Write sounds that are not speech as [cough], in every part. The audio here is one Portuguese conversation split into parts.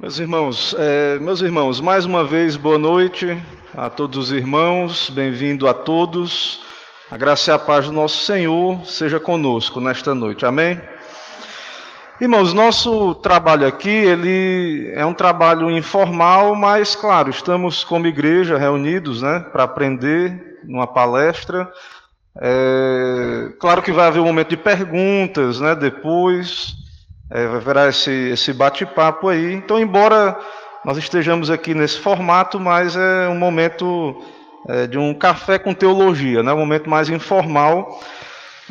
Meus irmãos, é, meus irmãos, mais uma vez boa noite a todos os irmãos, bem-vindo a todos. A graça e a paz do nosso Senhor seja conosco nesta noite. Amém. Irmãos, nosso trabalho aqui, ele é um trabalho informal, mas claro, estamos como igreja reunidos, né, para aprender numa palestra. É, claro que vai haver um momento de perguntas, né, depois é, haverá esse, esse bate-papo aí. Então, embora nós estejamos aqui nesse formato, mas é um momento é, de um café com teologia, né? um momento mais informal.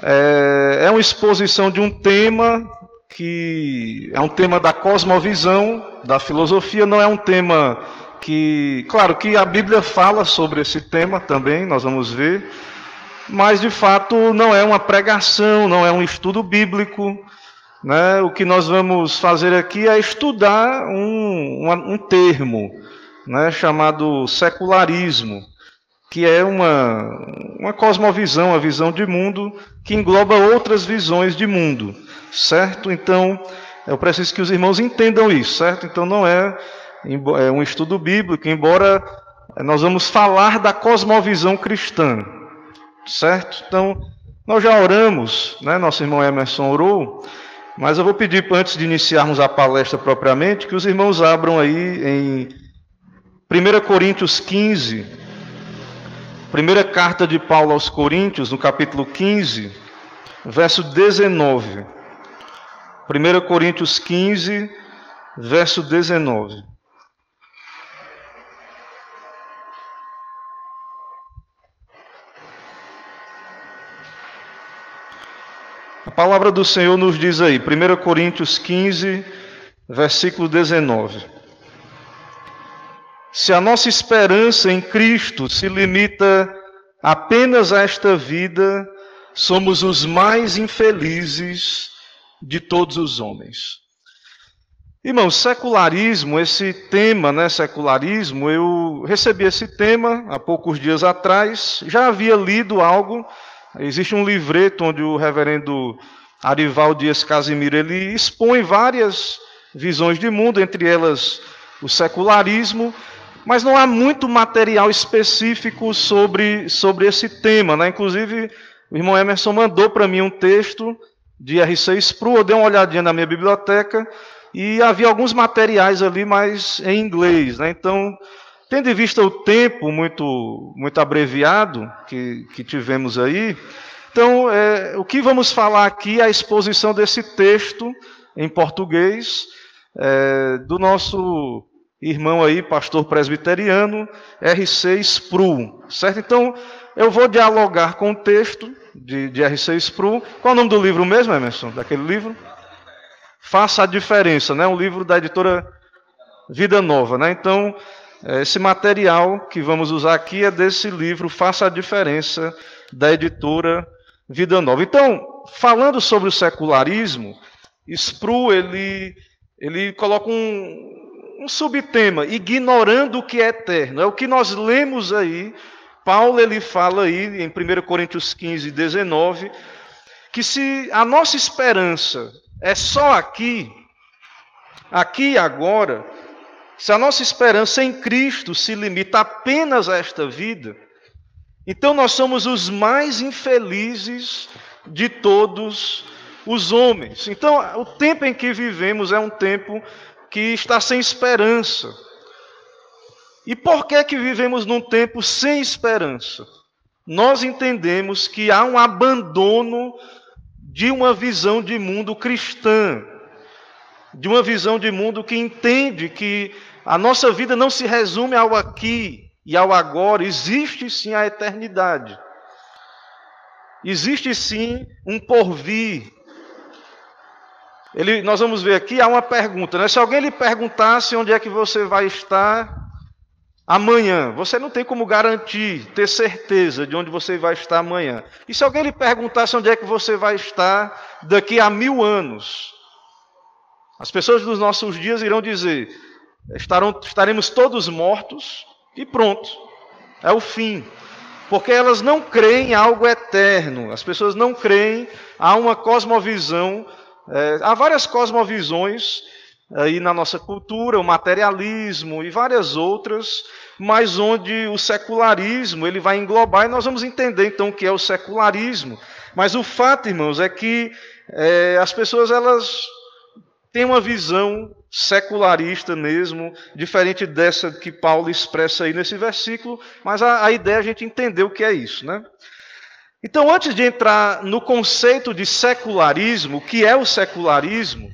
É, é uma exposição de um tema que é um tema da cosmovisão, da filosofia, não é um tema que, claro, que a Bíblia fala sobre esse tema também, nós vamos ver, mas de fato não é uma pregação, não é um estudo bíblico, né, o que nós vamos fazer aqui é estudar um, um, termo né, chamado secularismo, que é uma, uma cosmovisão, uma visão de mundo que engloba outras visões de mundo, certo? Então, eu preciso que os irmãos entendam isso, certo? Então, não é, é um estudo bíblico, embora nós vamos falar da cosmovisão cristã, certo? Então, nós já oramos, né? Nosso irmão Emerson orou mas eu vou pedir, antes de iniciarmos a palestra propriamente, que os irmãos abram aí em 1 Coríntios 15, primeira carta de Paulo aos Coríntios, no capítulo 15, verso 19. 1 Coríntios 15, verso 19. Palavra do Senhor nos diz aí, 1 Coríntios 15, versículo 19. Se a nossa esperança em Cristo se limita apenas a esta vida, somos os mais infelizes de todos os homens. Irmãos, secularismo, esse tema, né, secularismo, eu recebi esse tema há poucos dias atrás, já havia lido algo Existe um livreto onde o reverendo Arival Dias Casimiro ele expõe várias visões de mundo, entre elas o secularismo, mas não há muito material específico sobre, sobre esse tema. Né? Inclusive, o irmão Emerson mandou para mim um texto de R6 Spru, eu dei uma olhadinha na minha biblioteca e havia alguns materiais ali, mas em inglês. Né? Então, Tendo em vista o tempo muito, muito abreviado que, que tivemos aí, então é, o que vamos falar aqui é a exposição desse texto em português é, do nosso irmão aí, pastor presbiteriano, R6 Spru, certo? Então eu vou dialogar com o texto de, de R6 Spru. Qual é o nome do livro mesmo, Emerson? Daquele livro? Faça a diferença, né? Um livro da editora Vida Nova, né? Então esse material que vamos usar aqui é desse livro Faça a Diferença, da editora Vida Nova. Então, falando sobre o secularismo, Spru ele, ele coloca um, um subtema, ignorando o que é eterno. É o que nós lemos aí. Paulo ele fala aí em 1 Coríntios 15, 19, que se a nossa esperança é só aqui, aqui e agora, se a nossa esperança em Cristo se limita apenas a esta vida, então nós somos os mais infelizes de todos os homens. Então, o tempo em que vivemos é um tempo que está sem esperança. E por que que vivemos num tempo sem esperança? Nós entendemos que há um abandono de uma visão de mundo cristã, de uma visão de mundo que entende que a nossa vida não se resume ao aqui e ao agora, existe sim a eternidade. Existe sim um porvir. Ele, nós vamos ver aqui, há uma pergunta. Né? Se alguém lhe perguntasse onde é que você vai estar amanhã, você não tem como garantir, ter certeza de onde você vai estar amanhã. E se alguém lhe perguntasse onde é que você vai estar daqui a mil anos, as pessoas dos nossos dias irão dizer: estarão, estaremos todos mortos e pronto. É o fim. Porque elas não creem em algo eterno. As pessoas não creem, há uma cosmovisão, é, há várias cosmovisões aí na nossa cultura, o materialismo e várias outras, mas onde o secularismo ele vai englobar e nós vamos entender então o que é o secularismo. Mas o fato, irmãos, é que é, as pessoas elas têm uma visão secularista mesmo, diferente dessa que Paulo expressa aí nesse versículo, mas a, a ideia é a gente entender o que é isso, né? Então, antes de entrar no conceito de secularismo, o que é o secularismo,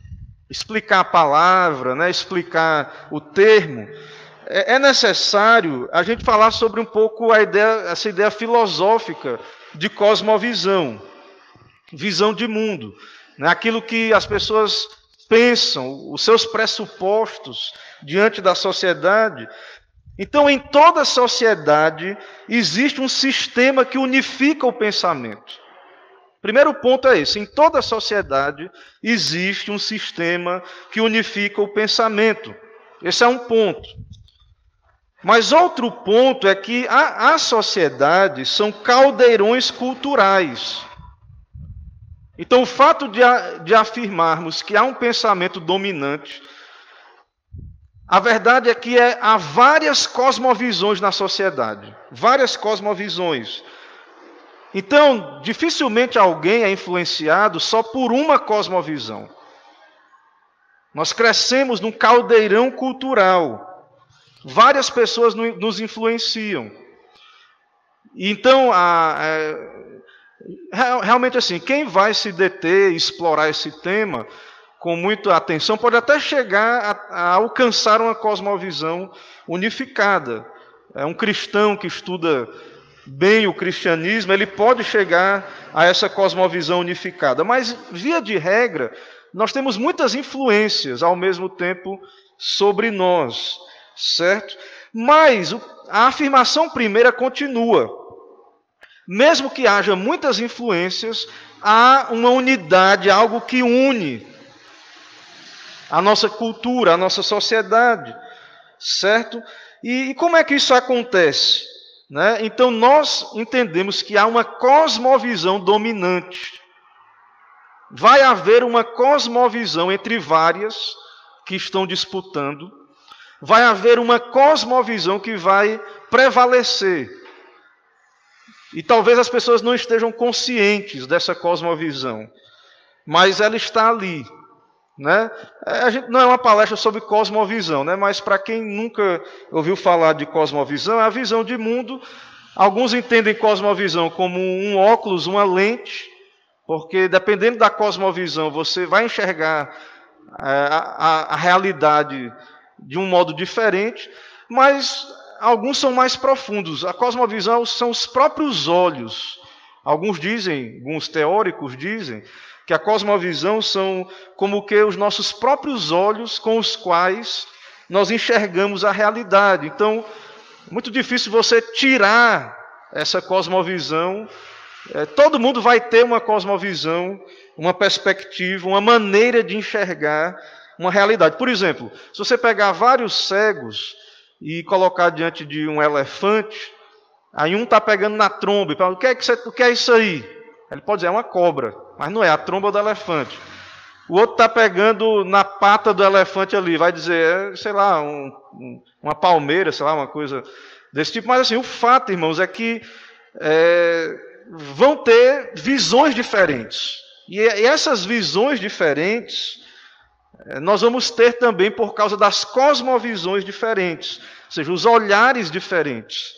explicar a palavra, né, explicar o termo, é, é necessário a gente falar sobre um pouco a ideia, essa ideia filosófica de cosmovisão, visão de mundo, né, aquilo que as pessoas pensam, os seus pressupostos diante da sociedade. Então, em toda a sociedade, existe um sistema que unifica o pensamento. Primeiro ponto é esse: em toda a sociedade existe um sistema que unifica o pensamento. Esse é um ponto. Mas outro ponto é que as sociedades são caldeirões culturais. Então, o fato de, de afirmarmos que há um pensamento dominante, a verdade é que é, há várias cosmovisões na sociedade várias cosmovisões. Então, dificilmente alguém é influenciado só por uma cosmovisão. Nós crescemos num caldeirão cultural. Várias pessoas nos influenciam. Então, a, a, é, realmente assim, quem vai se deter, explorar esse tema com muita atenção, pode até chegar a, a alcançar uma cosmovisão unificada. É um cristão que estuda bem o cristianismo, ele pode chegar a essa cosmovisão unificada. Mas, via de regra, nós temos muitas influências ao mesmo tempo sobre nós, certo? Mas a afirmação primeira continua. Mesmo que haja muitas influências, há uma unidade, algo que une a nossa cultura, a nossa sociedade, certo? E, e como é que isso acontece? Né? Então, nós entendemos que há uma cosmovisão dominante. Vai haver uma cosmovisão entre várias que estão disputando. Vai haver uma cosmovisão que vai prevalecer. E talvez as pessoas não estejam conscientes dessa cosmovisão, mas ela está ali. Né? A gente não é uma palestra sobre cosmovisão, né? mas para quem nunca ouviu falar de cosmovisão, é a visão de mundo. Alguns entendem cosmovisão como um óculos, uma lente, porque dependendo da cosmovisão, você vai enxergar é, a, a, a realidade de um modo diferente, mas alguns são mais profundos. A cosmovisão são os próprios olhos. Alguns dizem, alguns teóricos dizem, que a cosmovisão são como que os nossos próprios olhos com os quais nós enxergamos a realidade. Então, muito difícil você tirar essa cosmovisão. É, todo mundo vai ter uma cosmovisão, uma perspectiva, uma maneira de enxergar uma realidade. Por exemplo, se você pegar vários cegos e colocar diante de um elefante, aí um está pegando na tromba e fala: o que, é que você, o que é isso aí? Ele pode dizer: é uma cobra. Mas não é, a tromba do elefante. O outro está pegando na pata do elefante ali, vai dizer, é, sei lá, um, um, uma palmeira, sei lá, uma coisa desse tipo. Mas assim, o fato, irmãos, é que é, vão ter visões diferentes. E, e essas visões diferentes nós vamos ter também por causa das cosmovisões diferentes, ou seja, os olhares diferentes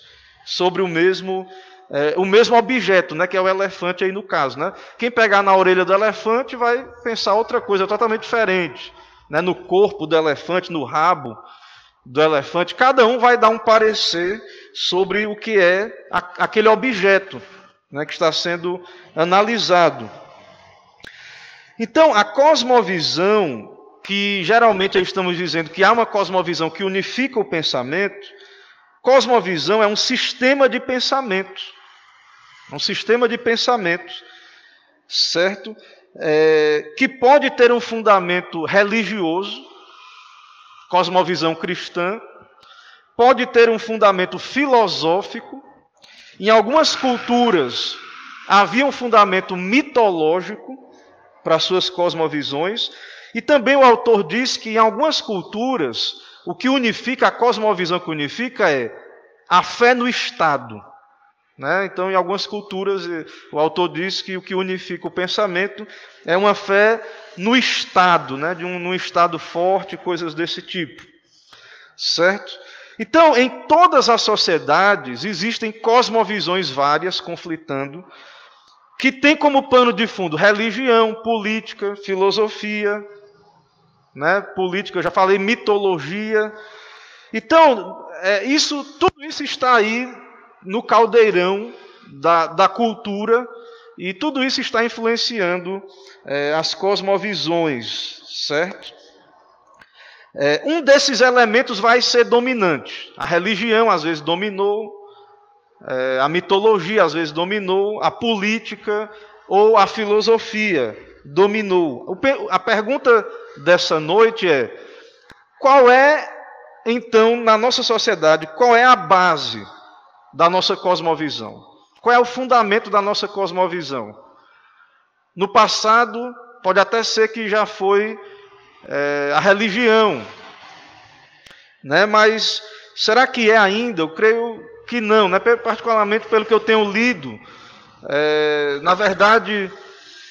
sobre o mesmo é, o mesmo objeto, né, que é o elefante aí no caso. Né? Quem pegar na orelha do elefante vai pensar outra coisa totalmente diferente. Né? No corpo do elefante, no rabo do elefante, cada um vai dar um parecer sobre o que é a, aquele objeto né, que está sendo analisado. Então, a cosmovisão, que geralmente estamos dizendo que há uma cosmovisão que unifica o pensamento, cosmovisão é um sistema de pensamento um sistema de pensamento, certo? É, que pode ter um fundamento religioso, cosmovisão cristã, pode ter um fundamento filosófico, em algumas culturas havia um fundamento mitológico para suas cosmovisões, E também o autor diz que em algumas culturas, o que unifica, a cosmovisão que unifica é a fé no Estado. Né? Então, em algumas culturas, o autor diz que o que unifica o pensamento é uma fé no Estado, né? de um, num Estado forte, coisas desse tipo. Certo? Então, em todas as sociedades existem cosmovisões várias conflitando, que tem como pano de fundo religião, política, filosofia, né? política, eu já falei mitologia. Então, é, isso, tudo isso está aí no caldeirão da, da cultura e tudo isso está influenciando é, as cosmovisões, certo? É, um desses elementos vai ser dominante. A religião às vezes dominou, é, a mitologia às vezes dominou, a política ou a filosofia dominou. A pergunta dessa noite é: qual é, então, na nossa sociedade, qual é a base da nossa cosmovisão? Qual é o fundamento da nossa cosmovisão? No passado, pode até ser que já foi é, a religião, né? mas será que é ainda? Eu creio que não, né? particularmente pelo que eu tenho lido. É, na verdade,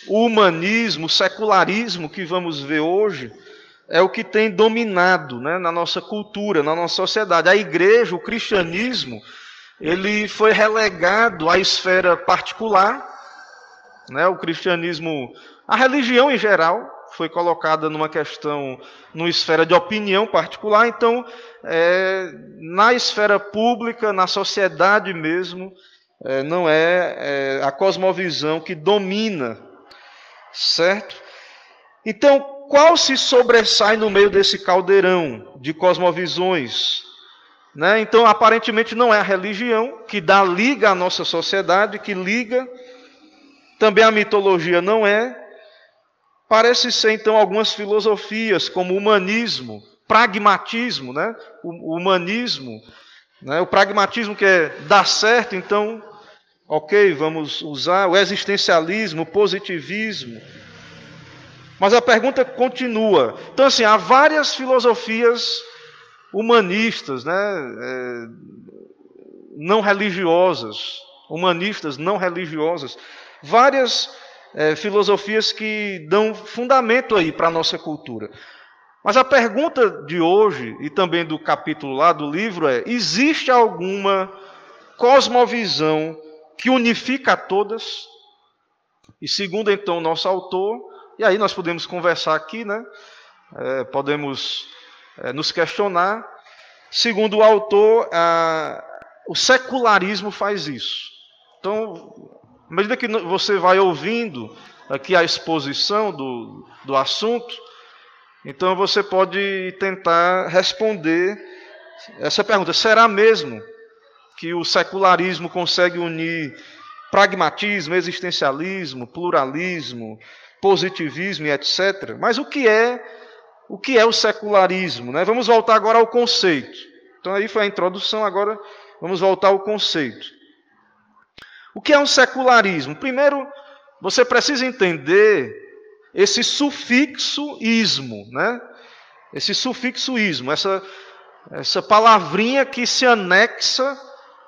o humanismo, o secularismo que vamos ver hoje, é o que tem dominado né, na nossa cultura, na nossa sociedade. A igreja, o cristianismo, ele foi relegado à esfera particular, né, o cristianismo, a religião em geral, foi colocada numa questão, numa esfera de opinião particular, então, é, na esfera pública, na sociedade mesmo, é, não é, é a cosmovisão que domina, certo? Então, qual se sobressai no meio desse caldeirão de cosmovisões? Né? Então, aparentemente, não é a religião que dá liga à nossa sociedade, que liga. Também a mitologia não é. Parece ser, então, algumas filosofias, como humanismo, pragmatismo, né? o humanismo, né? o pragmatismo que é dar certo, então, ok, vamos usar o existencialismo, o positivismo. Mas a pergunta continua. Então, assim, há várias filosofias humanistas, né, é, não religiosas, humanistas não religiosas, várias é, filosofias que dão fundamento aí para a nossa cultura. Mas a pergunta de hoje, e também do capítulo lá do livro, é: existe alguma cosmovisão que unifica a todas? E segundo então o nosso autor, e aí nós podemos conversar aqui, né? É, podemos é, nos questionar. Segundo o autor, a, o secularismo faz isso. Então, à medida que você vai ouvindo aqui a exposição do, do assunto, então você pode tentar responder essa pergunta: será mesmo que o secularismo consegue unir pragmatismo, existencialismo, pluralismo, positivismo e etc. Mas o que é o que é o secularismo? Né? Vamos voltar agora ao conceito. Então aí foi a introdução, agora vamos voltar ao conceito. O que é um secularismo? Primeiro, você precisa entender esse sufixo ismo, né? Esse sufixo ismo, essa, essa palavrinha que se anexa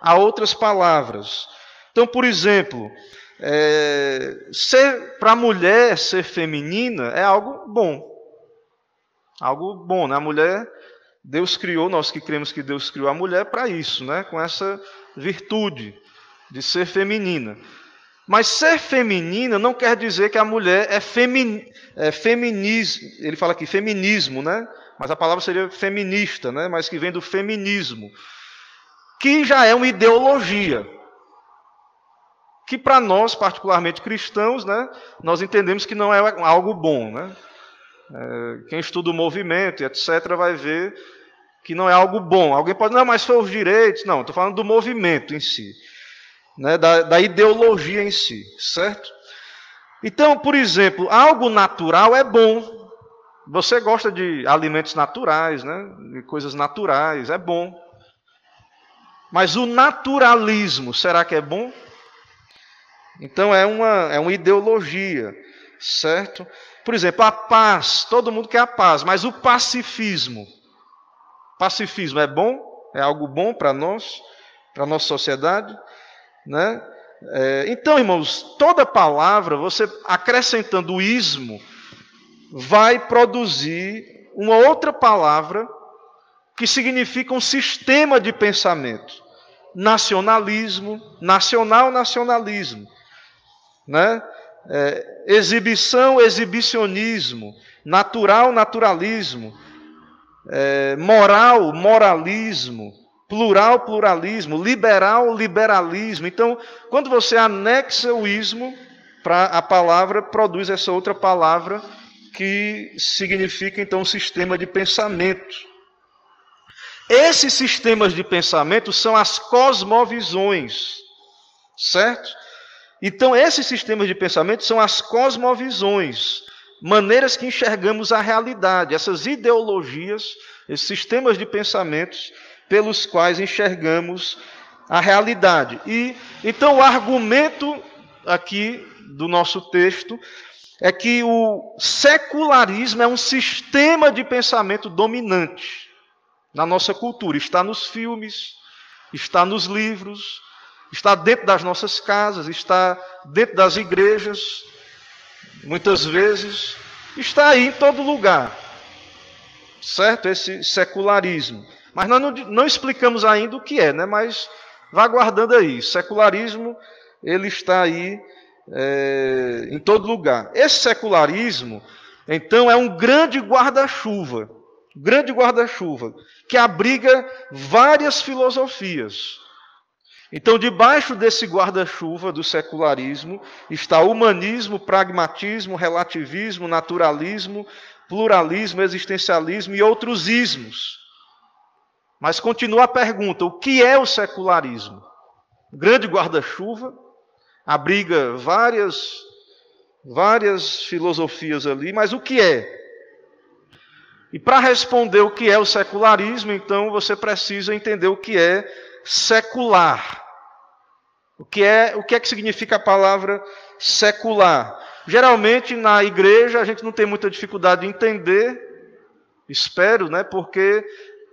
a outras palavras. Então, por exemplo, é, para a mulher ser feminina é algo bom. Algo bom, né? A mulher, Deus criou, nós que cremos que Deus criou a mulher para isso, né? Com essa virtude de ser feminina. Mas ser feminina não quer dizer que a mulher é, femin, é feminismo. Ele fala aqui feminismo, né? Mas a palavra seria feminista, né? Mas que vem do feminismo, que já é uma ideologia que para nós, particularmente cristãos, né, nós entendemos que não é algo bom. Né? É, quem estuda o movimento etc. vai ver que não é algo bom. Alguém pode, não, mas foi os direitos. Não, estou falando do movimento em si, né, da, da ideologia em si, certo? Então, por exemplo, algo natural é bom. Você gosta de alimentos naturais, né, de coisas naturais, é bom. Mas o naturalismo, será que é bom? Então é uma, é uma ideologia, certo? por exemplo, a paz, todo mundo quer a paz, mas o pacifismo. Pacifismo é bom? É algo bom para nós, para a nossa sociedade? Né? É, então, irmãos, toda palavra, você acrescentando o ismo, vai produzir uma outra palavra que significa um sistema de pensamento. Nacionalismo, nacional-nacionalismo. Né? É, exibição, exibicionismo. Natural, naturalismo. É, moral, moralismo plural, pluralismo, liberal, liberalismo. Então, quando você anexa o ismo para a palavra, produz essa outra palavra que significa então um sistema de pensamento. Esses sistemas de pensamento são as cosmovisões, certo? Então, esses sistemas de pensamento são as cosmovisões, maneiras que enxergamos a realidade, essas ideologias, esses sistemas de pensamentos pelos quais enxergamos a realidade. E então o argumento aqui do nosso texto é que o secularismo é um sistema de pensamento dominante na nossa cultura. Está nos filmes, está nos livros, está dentro das nossas casas, está dentro das igrejas, muitas vezes, está aí em todo lugar. Certo? Esse secularismo. Mas nós não, não explicamos ainda o que é, né? mas vá guardando aí. Secularismo, ele está aí é, em todo lugar. Esse secularismo, então, é um grande guarda-chuva, grande guarda-chuva, que abriga várias filosofias. Então, debaixo desse guarda-chuva do secularismo está humanismo, pragmatismo, relativismo, naturalismo, pluralismo, existencialismo e outros ismos. Mas continua a pergunta: o que é o secularismo? Grande guarda-chuva, abriga várias, várias filosofias ali, mas o que é? E para responder o que é o secularismo, então você precisa entender o que é secular. O que é, o que é que significa a palavra secular? Geralmente na igreja a gente não tem muita dificuldade de entender, espero, né? Porque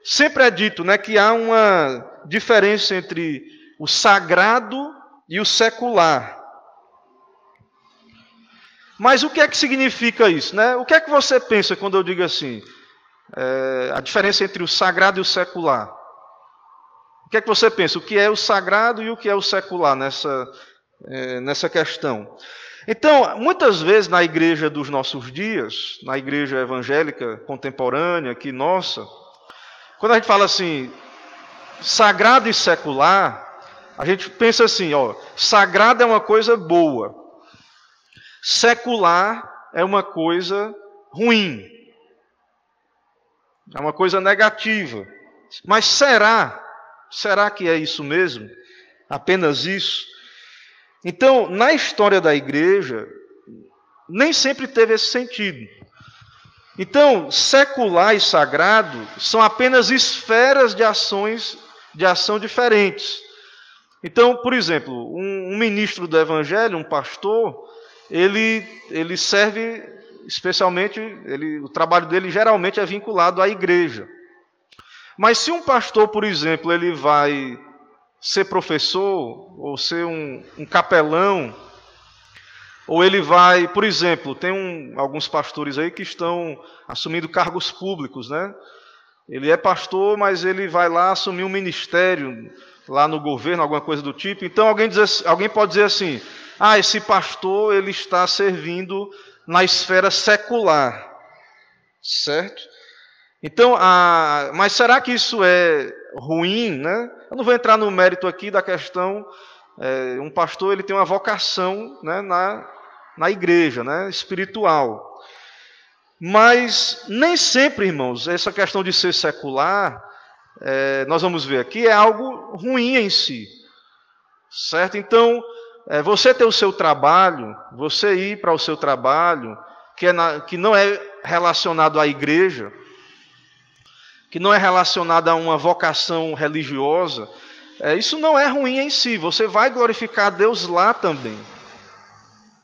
Sempre é dito né, que há uma diferença entre o sagrado e o secular. Mas o que é que significa isso? Né? O que é que você pensa quando eu digo assim? É, a diferença entre o sagrado e o secular. O que é que você pensa? O que é o sagrado e o que é o secular nessa, é, nessa questão? Então, muitas vezes na igreja dos nossos dias, na igreja evangélica contemporânea, aqui nossa, quando a gente fala assim, sagrado e secular, a gente pensa assim, ó, sagrado é uma coisa boa, secular é uma coisa ruim, é uma coisa negativa. Mas será? Será que é isso mesmo? Apenas isso? Então, na história da igreja, nem sempre teve esse sentido. Então, secular e sagrado são apenas esferas de ações de ação diferentes. Então, por exemplo, um, um ministro do evangelho, um pastor, ele, ele serve especialmente, ele, o trabalho dele geralmente é vinculado à igreja. Mas se um pastor, por exemplo, ele vai ser professor ou ser um, um capelão ou ele vai, por exemplo, tem um, alguns pastores aí que estão assumindo cargos públicos, né? Ele é pastor, mas ele vai lá assumir um ministério lá no governo, alguma coisa do tipo. Então alguém, diz, alguém pode dizer assim: ah, esse pastor ele está servindo na esfera secular, certo? Então, a, mas será que isso é ruim, né? Eu não vou entrar no mérito aqui da questão. É, um pastor ele tem uma vocação né, na na igreja, né, espiritual. Mas nem sempre, irmãos, essa questão de ser secular, é, nós vamos ver aqui, é algo ruim em si. Certo? Então, é, você ter o seu trabalho, você ir para o seu trabalho, que, é na, que não é relacionado à igreja, que não é relacionado a uma vocação religiosa, é, isso não é ruim em si. Você vai glorificar a Deus lá também.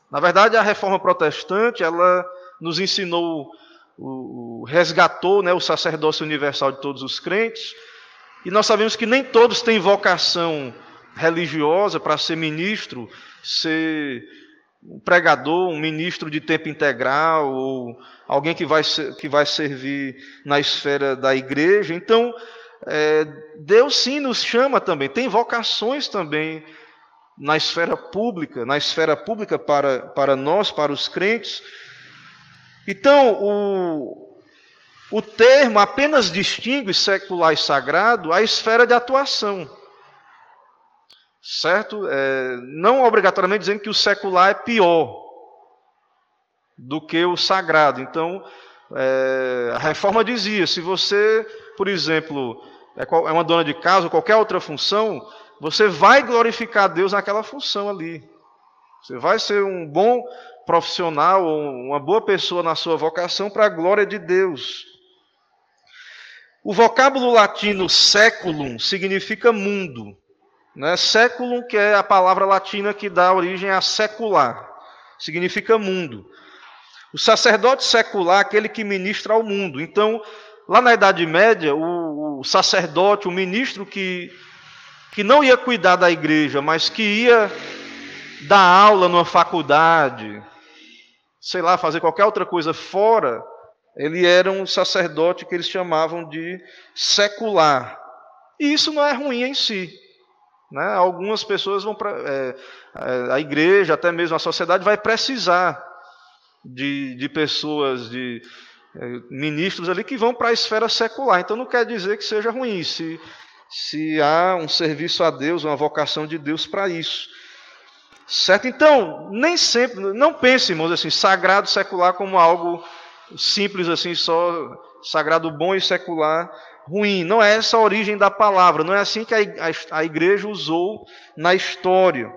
Na verdade, a reforma protestante, ela nos ensinou, o, resgatou né, o sacerdócio universal de todos os crentes. E nós sabemos que nem todos têm vocação religiosa para ser ministro, ser um pregador, um ministro de tempo integral, ou alguém que vai, ser, que vai servir na esfera da igreja. Então, é, Deus sim nos chama também, tem vocações também na esfera pública, na esfera pública para, para nós, para os crentes. Então, o, o termo apenas distingue secular e sagrado a esfera de atuação. Certo? É, não obrigatoriamente dizendo que o secular é pior do que o sagrado. Então, é, a reforma dizia: se você, por exemplo, é, é uma dona de casa ou qualquer outra função, você vai glorificar Deus naquela função ali. Você vai ser um bom profissional uma boa pessoa na sua vocação para a glória de Deus. O vocábulo latino séculum significa mundo. Né? Séculum, que é a palavra latina que dá origem a secular, significa mundo. O sacerdote secular, aquele que ministra ao mundo. Então, lá na Idade Média, o, o sacerdote, o ministro que, que não ia cuidar da igreja, mas que ia dar aula numa faculdade, sei lá, fazer qualquer outra coisa fora, ele era um sacerdote que eles chamavam de secular. E isso não é ruim em si. Né? Algumas pessoas vão para. É, é, a igreja, até mesmo a sociedade, vai precisar de, de pessoas, de é, ministros ali que vão para a esfera secular. Então não quer dizer que seja ruim, se, se há um serviço a Deus, uma vocação de Deus para isso. Certo? Então, nem sempre, não pense, irmãos, assim, sagrado secular como algo simples assim, só sagrado bom e secular ruim. Não é essa a origem da palavra, não é assim que a igreja usou na história.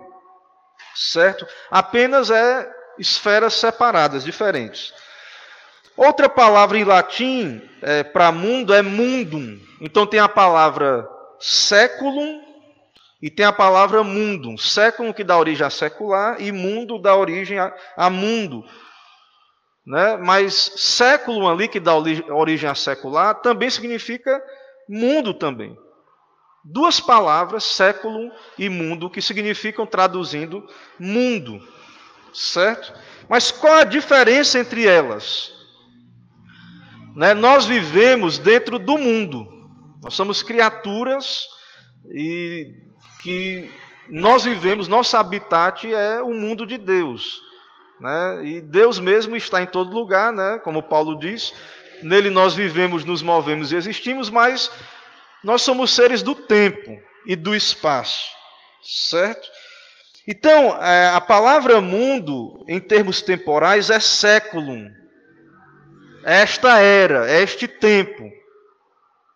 Certo? Apenas é esferas separadas, diferentes. Outra palavra em latim é, para mundo é mundum. Então tem a palavra séculum e tem a palavra mundum. Séculum que dá origem a secular e mundo dá origem a, a mundo. Né? Mas século ali, que dá origem a secular, também significa mundo também. Duas palavras, século e mundo, que significam, traduzindo, mundo. Certo? Mas qual a diferença entre elas? Né? Nós vivemos dentro do mundo. Nós somos criaturas e que nós vivemos, nosso habitat é o mundo de Deus. Né? E Deus mesmo está em todo lugar, né? como Paulo diz. Nele nós vivemos, nos movemos e existimos, mas nós somos seres do tempo e do espaço, certo? Então, é, a palavra mundo, em termos temporais, é séculum. É esta era, é este tempo.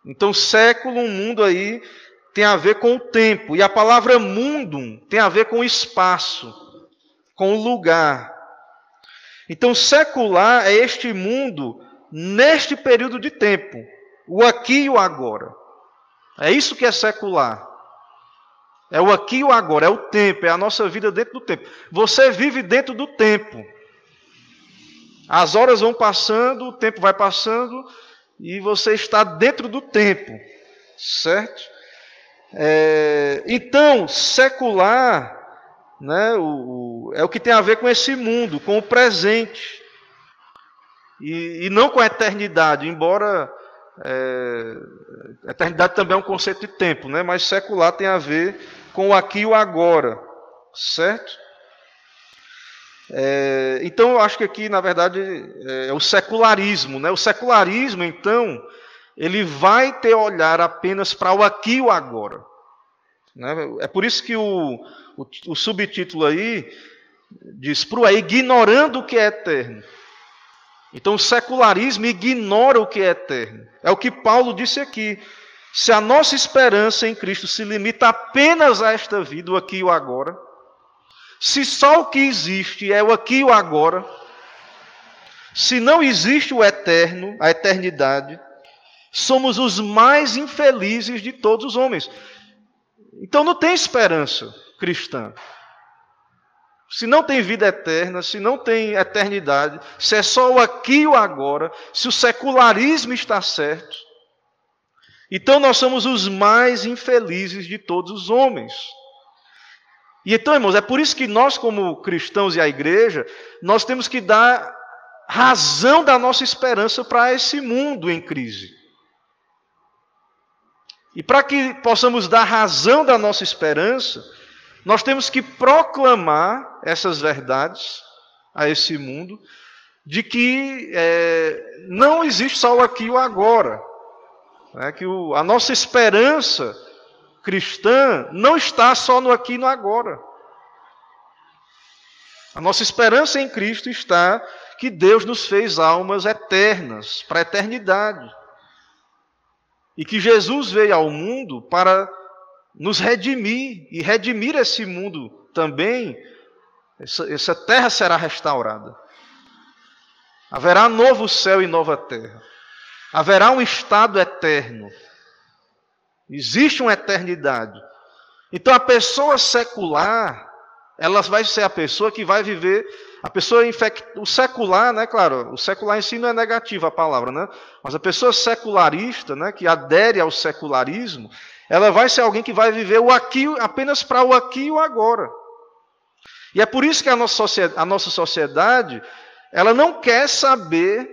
Então, século, mundo aí, tem a ver com o tempo. E a palavra mundo tem a ver com o espaço, com o lugar. Então, secular é este mundo neste período de tempo, o aqui e o agora. É isso que é secular. É o aqui e o agora, é o tempo, é a nossa vida dentro do tempo. Você vive dentro do tempo. As horas vão passando, o tempo vai passando e você está dentro do tempo, certo? É, então, secular né, o, o, é o que tem a ver com esse mundo, com o presente. E, e não com a eternidade, embora é, eternidade também é um conceito de tempo, né, mas secular tem a ver com o aqui e o agora, certo? É, então eu acho que aqui, na verdade, é, é o secularismo. Né? O secularismo, então, ele vai ter olhar apenas para o aqui e o agora. Né? É por isso que o, o, o subtítulo aí diz: é ignorando o que é eterno. Então o secularismo ignora o que é eterno. É o que Paulo disse aqui. Se a nossa esperança em Cristo se limita apenas a esta vida, o aqui e o agora, se só o que existe é o aqui e o agora, se não existe o eterno, a eternidade, somos os mais infelizes de todos os homens. Então não tem esperança cristã. se não tem vida eterna, se não tem eternidade, se é só o aqui e o agora, se o secularismo está certo, então nós somos os mais infelizes de todos os homens. E então, irmãos, é por isso que nós, como cristãos e a igreja, nós temos que dar razão da nossa esperança para esse mundo em crise. E para que possamos dar razão da nossa esperança, nós temos que proclamar essas verdades a esse mundo, de que é, não existe só o aqui e o agora. É que o, a nossa esperança cristã não está só no aqui e no agora. A nossa esperança em Cristo está que Deus nos fez almas eternas, para a eternidade. E que Jesus veio ao mundo para nos redimir e redimir esse mundo também. Essa, essa terra será restaurada. Haverá novo céu e nova terra. Haverá um estado eterno. Existe uma eternidade. Então a pessoa secular, ela vai ser a pessoa que vai viver, a pessoa infect... o secular, né, claro, o secular em si não é negativo a palavra, né? Mas a pessoa secularista, né, que adere ao secularismo, ela vai ser alguém que vai viver o aqui apenas para o aqui e o agora. E é por isso que a nossa sociedade, a nossa sociedade ela não quer saber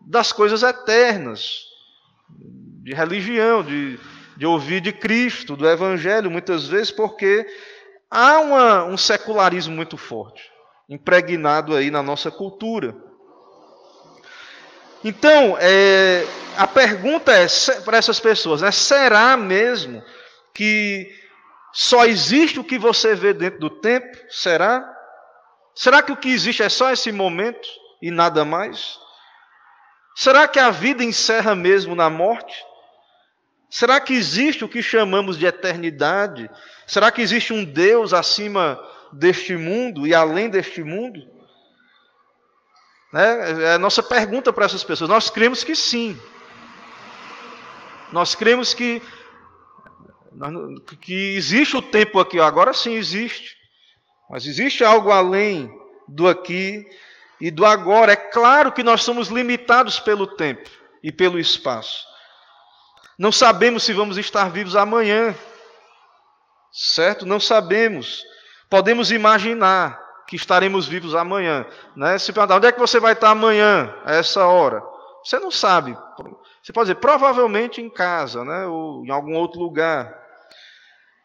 das coisas eternas, de religião, de, de ouvir de Cristo, do Evangelho, muitas vezes, porque há uma, um secularismo muito forte, impregnado aí na nossa cultura. Então, é, a pergunta é para essas pessoas: né, será mesmo que só existe o que você vê dentro do tempo? Será? Será que o que existe é só esse momento e nada mais? Será que a vida encerra mesmo na morte? Será que existe o que chamamos de eternidade? Será que existe um Deus acima deste mundo e além deste mundo? Né? É a nossa pergunta para essas pessoas. Nós cremos que sim. Nós cremos que, que existe o tempo aqui. Agora sim existe. Mas existe algo além do aqui e do agora. É claro que nós somos limitados pelo tempo e pelo espaço. Não sabemos se vamos estar vivos amanhã, certo? Não sabemos. Podemos imaginar que estaremos vivos amanhã. Né? Se perguntar, onde é que você vai estar amanhã, a essa hora? Você não sabe. Você pode dizer, provavelmente em casa, né? ou em algum outro lugar.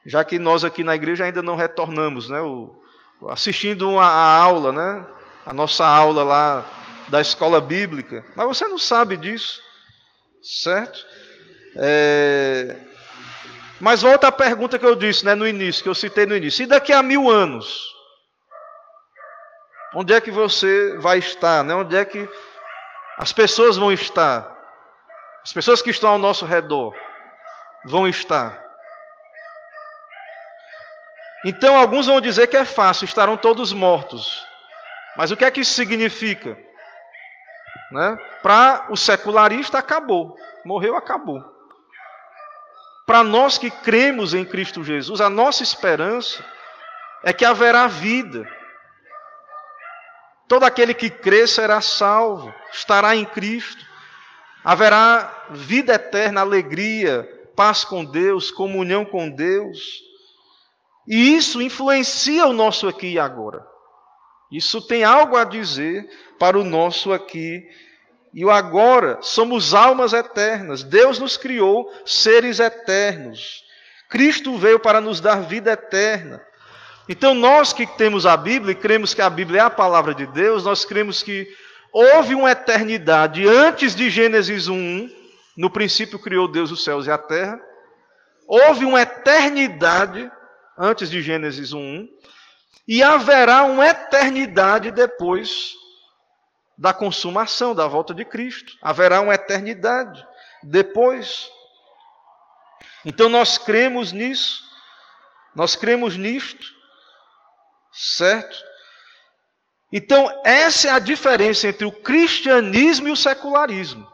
Já que nós aqui na igreja ainda não retornamos, né? O, assistindo a, a aula, né? a nossa aula lá da escola bíblica, mas você não sabe disso, certo? É... Mas volta à pergunta que eu disse né, no início, que eu citei no início. E daqui a mil anos? Onde é que você vai estar? Né? Onde é que as pessoas vão estar? As pessoas que estão ao nosso redor vão estar. Então, alguns vão dizer que é fácil, estarão todos mortos. Mas o que é que isso significa? Né? Para o secularista, acabou. Morreu, acabou. Para nós que cremos em Cristo Jesus, a nossa esperança é que haverá vida. Todo aquele que crê será salvo, estará em Cristo. Haverá vida eterna, alegria, paz com Deus, comunhão com Deus. E isso influencia o nosso aqui e agora. Isso tem algo a dizer para o nosso aqui e o agora. Somos almas eternas. Deus nos criou seres eternos. Cristo veio para nos dar vida eterna. Então, nós que temos a Bíblia e cremos que a Bíblia é a palavra de Deus, nós cremos que houve uma eternidade antes de Gênesis 1. No princípio criou Deus os céus e a terra. Houve uma eternidade antes de Gênesis 1 e haverá uma eternidade depois da consumação, da volta de Cristo. Haverá uma eternidade depois. Então nós cremos nisso, nós cremos nisto, certo? Então, essa é a diferença entre o cristianismo e o secularismo.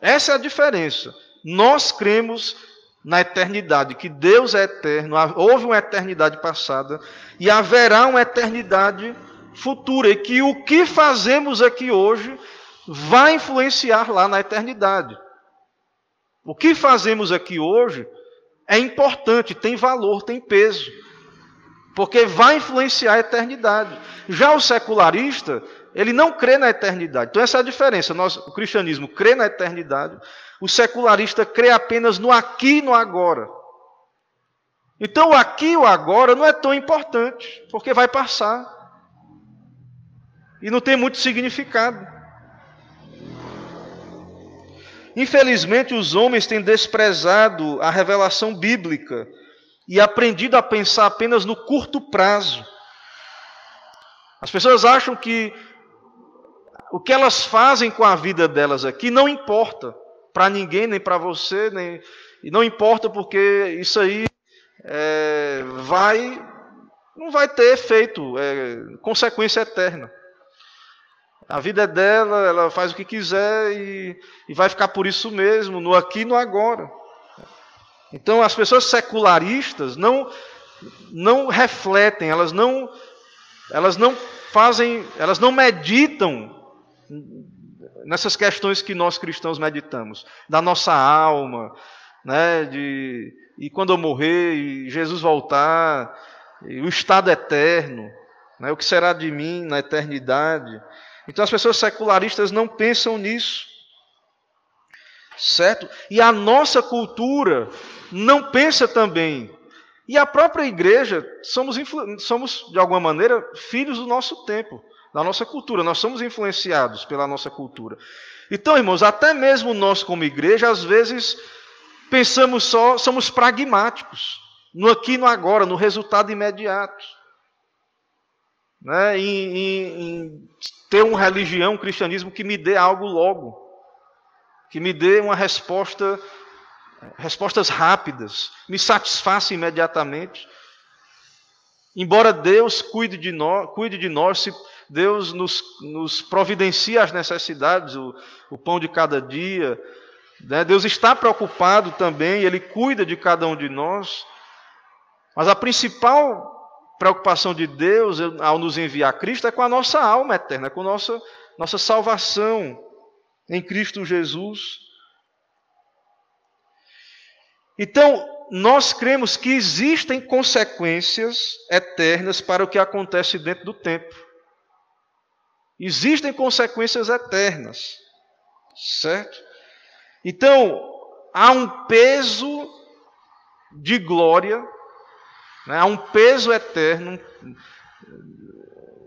Essa é a diferença. Nós cremos na eternidade, que Deus é eterno, houve uma eternidade passada e haverá uma eternidade futura, e que o que fazemos aqui hoje vai influenciar lá na eternidade. O que fazemos aqui hoje é importante, tem valor, tem peso, porque vai influenciar a eternidade. Já o secularista, ele não crê na eternidade. Então, essa é a diferença. Nós, o cristianismo crê na eternidade, o secularista crê apenas no aqui e no agora. Então, o aqui e o agora não é tão importante, porque vai passar. E não tem muito significado. Infelizmente, os homens têm desprezado a revelação bíblica e aprendido a pensar apenas no curto prazo. As pessoas acham que o que elas fazem com a vida delas aqui não importa para ninguém, nem para você, nem, e não importa porque isso aí é, vai não vai ter efeito, é, consequência eterna. A vida é dela, ela faz o que quiser e, e vai ficar por isso mesmo, no aqui e no agora. Então as pessoas secularistas não, não refletem, elas não, elas não fazem, elas não meditam nessas questões que nós cristãos meditamos, da nossa alma, né, de, e quando eu morrer, e Jesus voltar, e o estado eterno, né, o que será de mim na eternidade. Então as pessoas secularistas não pensam nisso. Certo? E a nossa cultura não pensa também. E a própria igreja, somos, somos de alguma maneira filhos do nosso tempo, da nossa cultura. Nós somos influenciados pela nossa cultura. Então, irmãos, até mesmo nós, como igreja, às vezes pensamos só, somos pragmáticos, no aqui e no agora, no resultado imediato. Né? Em, em, em ter uma religião, um cristianismo que me dê algo logo, que me dê uma resposta, respostas rápidas, me satisfaça imediatamente. Embora Deus cuide de nós, cuide de nós se Deus nos, nos providencia as necessidades, o, o pão de cada dia. Né? Deus está preocupado também, Ele cuida de cada um de nós. Mas a principal preocupação de Deus ao nos enviar Cristo é com a nossa alma eterna, é com nossa, nossa salvação em Cristo Jesus. Então, nós cremos que existem consequências eternas para o que acontece dentro do tempo. Existem consequências eternas, certo? Então, há um peso de glória? Há um peso eterno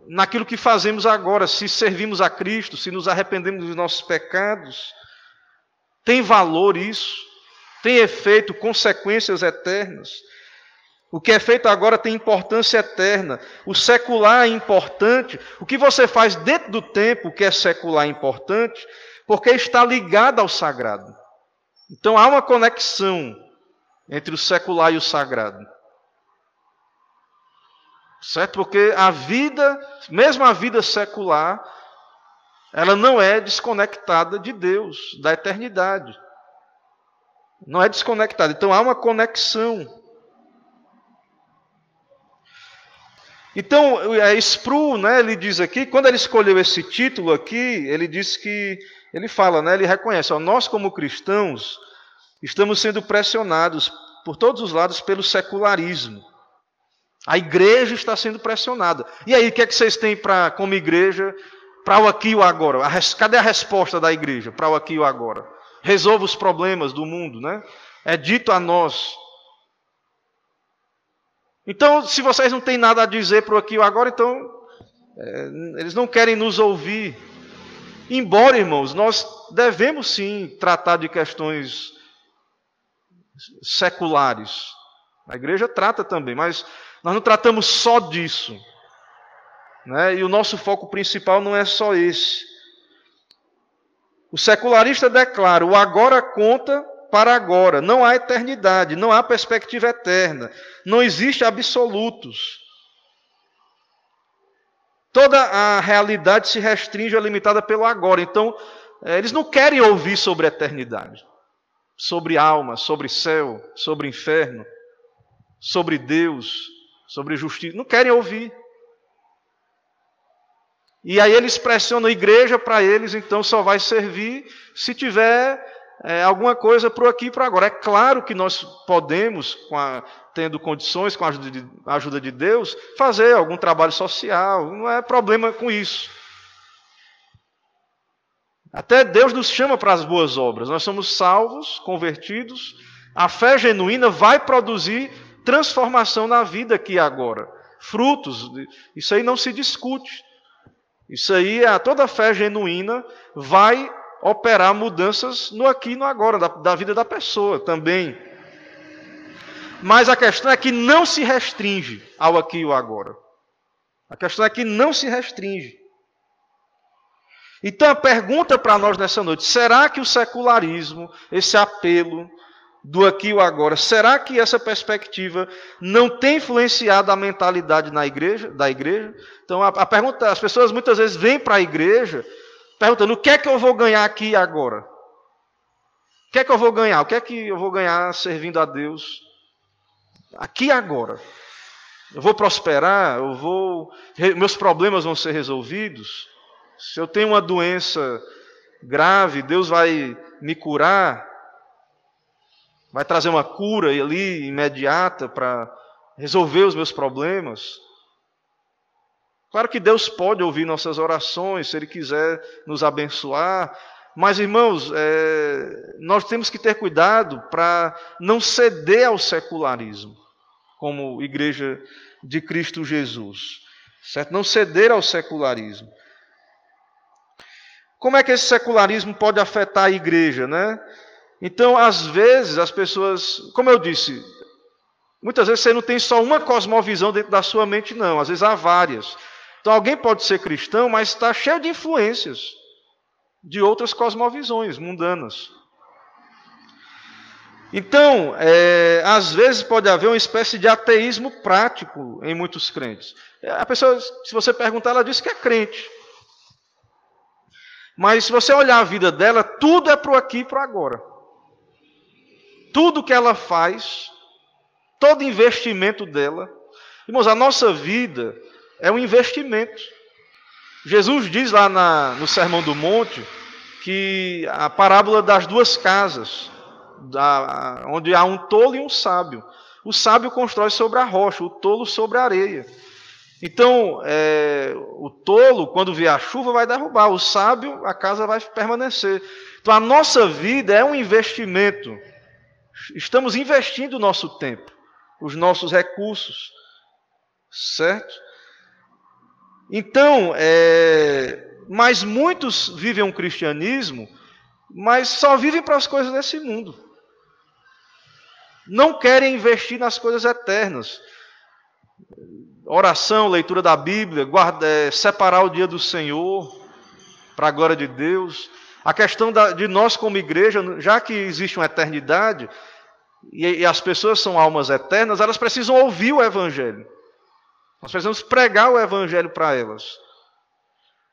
naquilo que fazemos agora, se servimos a Cristo, se nos arrependemos dos nossos pecados. Tem valor isso, tem efeito, consequências eternas. O que é feito agora tem importância eterna. O secular é importante. O que você faz dentro do tempo, que é secular é importante, porque está ligado ao sagrado. Então há uma conexão entre o secular e o sagrado. Certo? Porque a vida, mesmo a vida secular, ela não é desconectada de Deus, da eternidade. Não é desconectada. Então há uma conexão. Então, é, Spru, né, ele diz aqui, quando ele escolheu esse título aqui, ele diz que, ele fala, né, ele reconhece, ó, nós como cristãos estamos sendo pressionados por todos os lados pelo secularismo. A igreja está sendo pressionada. E aí, o que é que vocês têm para como igreja para o aqui e o agora? Cadê a resposta da igreja para o aqui e o agora? Resolva os problemas do mundo, né? É dito a nós. Então, se vocês não têm nada a dizer para o aqui e o agora, então é, eles não querem nos ouvir. Embora, irmãos, nós devemos sim tratar de questões seculares. A igreja trata também, mas nós não tratamos só disso. Né? E o nosso foco principal não é só esse. O secularista declara: o agora conta para agora. Não há eternidade, não há perspectiva eterna, não existe absolutos. Toda a realidade se restringe, é limitada pelo agora. Então, eh, eles não querem ouvir sobre a eternidade. sobre alma, sobre céu, sobre inferno, sobre Deus, sobre justiça. Não querem ouvir. E aí eles pressionam a igreja para eles, então só vai servir se tiver é, alguma coisa por aqui e por agora. É claro que nós podemos, a, tendo condições, com a ajuda, de, a ajuda de Deus, fazer algum trabalho social, não é problema com isso. Até Deus nos chama para as boas obras. Nós somos salvos, convertidos. A fé genuína vai produzir transformação na vida aqui e agora. Frutos, isso aí não se discute. Isso aí, toda fé genuína vai operar mudanças no aqui e no agora, da, da vida da pessoa também. Mas a questão é que não se restringe ao aqui e ao agora. A questão é que não se restringe. Então a pergunta para nós nessa noite: será que o secularismo, esse apelo do aqui e o agora, será que essa perspectiva não tem influenciado a mentalidade na igreja, da igreja? Então a, a pergunta, as pessoas muitas vezes vêm para a igreja perguntando: o que é que eu vou ganhar aqui e agora? O que é que eu vou ganhar? O que é que eu vou ganhar servindo a Deus aqui e agora? Eu vou prosperar? Eu vou meus problemas vão ser resolvidos? Se eu tenho uma doença grave, Deus vai me curar, vai trazer uma cura ali imediata para resolver os meus problemas. Claro que Deus pode ouvir nossas orações, se Ele quiser nos abençoar, mas irmãos, é, nós temos que ter cuidado para não ceder ao secularismo, como igreja de Cristo Jesus, certo? Não ceder ao secularismo. Como é que esse secularismo pode afetar a igreja, né? Então, às vezes, as pessoas, como eu disse, muitas vezes você não tem só uma cosmovisão dentro da sua mente, não, às vezes há várias. Então, alguém pode ser cristão, mas está cheio de influências de outras cosmovisões mundanas. Então, é, às vezes pode haver uma espécie de ateísmo prático em muitos crentes. A pessoa, se você perguntar, ela diz que é crente. Mas se você olhar a vida dela, tudo é para o aqui e para agora. Tudo que ela faz, todo investimento dela. Irmãos, a nossa vida é um investimento. Jesus diz lá na, no Sermão do Monte que a parábola das duas casas, da, onde há um tolo e um sábio. O sábio constrói sobre a rocha, o tolo sobre a areia. Então, é, o tolo, quando vier a chuva, vai derrubar, o sábio, a casa vai permanecer. Então, a nossa vida é um investimento. Estamos investindo o nosso tempo, os nossos recursos, certo? Então, é, mas muitos vivem um cristianismo, mas só vivem para as coisas desse mundo. Não querem investir nas coisas eternas oração, leitura da Bíblia, guarda, é, separar o dia do Senhor para a glória de Deus. A questão da, de nós como igreja, já que existe uma eternidade e, e as pessoas são almas eternas, elas precisam ouvir o Evangelho. Nós precisamos pregar o Evangelho para elas.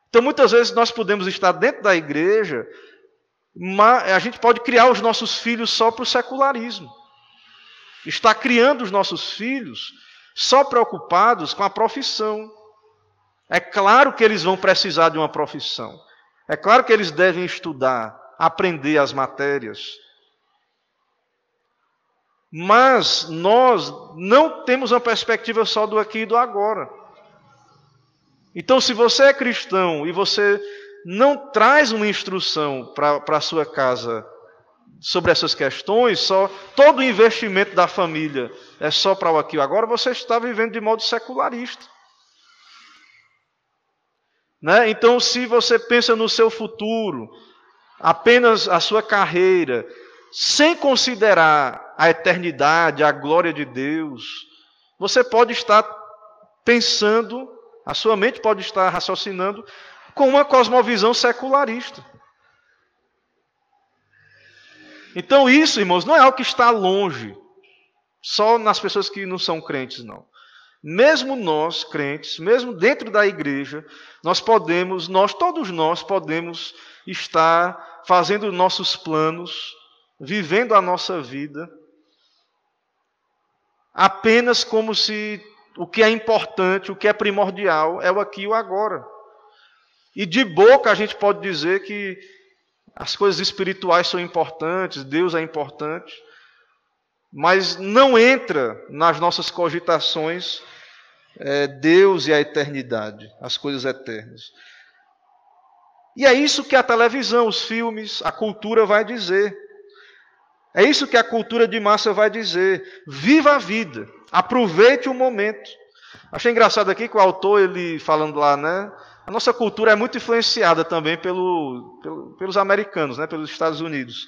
Então, muitas vezes nós podemos estar dentro da igreja, mas a gente pode criar os nossos filhos só para o secularismo. Está criando os nossos filhos só preocupados com a profissão. É claro que eles vão precisar de uma profissão. É claro que eles devem estudar, aprender as matérias. Mas nós não temos uma perspectiva só do aqui e do agora. Então, se você é cristão e você não traz uma instrução para a sua casa sobre essas questões, só todo o investimento da família é só para o aqui e agora, você está vivendo de modo secularista. Né? Então, se você pensa no seu futuro, apenas a sua carreira, sem considerar a eternidade, a glória de Deus, você pode estar pensando, a sua mente pode estar raciocinando com uma cosmovisão secularista. Então, isso, irmãos, não é algo que está longe, só nas pessoas que não são crentes, não. Mesmo nós, crentes, mesmo dentro da igreja, nós podemos, nós, todos nós, podemos estar fazendo nossos planos vivendo a nossa vida apenas como se o que é importante, o que é primordial é o aqui e o agora. E de boca a gente pode dizer que as coisas espirituais são importantes, Deus é importante, mas não entra nas nossas cogitações é, Deus e a eternidade, as coisas eternas. E é isso que a televisão, os filmes, a cultura vai dizer. É isso que a cultura de massa vai dizer. Viva a vida, aproveite o momento. Achei engraçado aqui que o autor, ele falando lá, né? A nossa cultura é muito influenciada também pelo, pelo, pelos americanos, né, pelos Estados Unidos.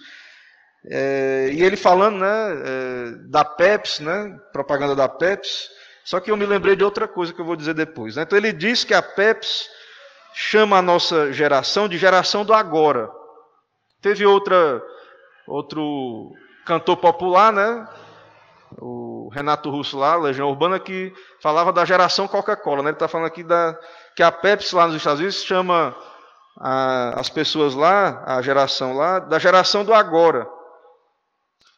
É, e ele falando né, é, da Pepsi, né, propaganda da Pepsi, só que eu me lembrei de outra coisa que eu vou dizer depois. Né? Então ele diz que a Pepsi chama a nossa geração de geração do agora. Teve outra, outro cantor popular, né, o Renato Russo lá, Legião Urbana, que falava da geração Coca-Cola. Né? Ele está falando aqui da, que a Pepsi lá nos Estados Unidos chama a, as pessoas lá, a geração lá, da geração do agora.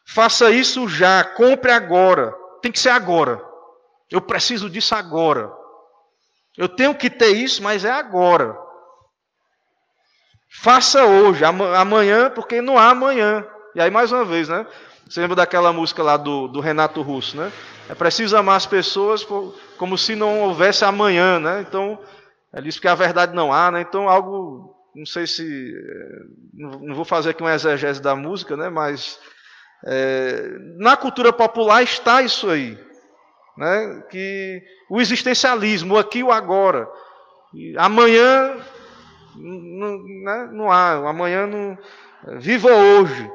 Faça isso já, compre agora. Tem que ser agora. Eu preciso disso agora. Eu tenho que ter isso, mas é agora. Faça hoje, amanhã, porque não há amanhã. E aí, mais uma vez, né? Você lembra daquela música lá do, do Renato Russo, né? É preciso amar as pessoas como se não houvesse amanhã, né? Então, ele diz que a verdade não há, né? Então, algo, não sei se, eh, não vou fazer aqui uma exegese da música, né? Mas é, na cultura popular está isso aí, né? Que o existencialismo, o aqui e o agora, amanhã não, né? não há, amanhã não, viva hoje,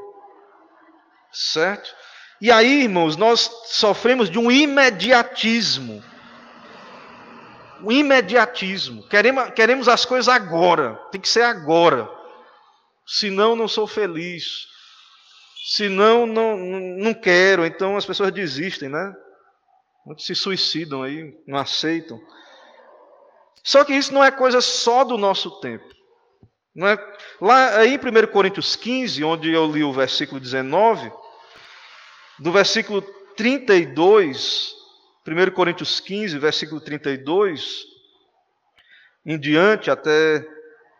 certo? E aí, irmãos, nós sofremos de um imediatismo o imediatismo. Queremos, queremos as coisas agora, tem que ser agora. Senão, não sou feliz. Senão, não, não quero. Então, as pessoas desistem, né? Muitos se suicidam aí, não aceitam. Só que isso não é coisa só do nosso tempo. Não é? Lá aí em 1 Coríntios 15, onde eu li o versículo 19, do versículo 32 1 Coríntios 15, versículo 32 em diante, até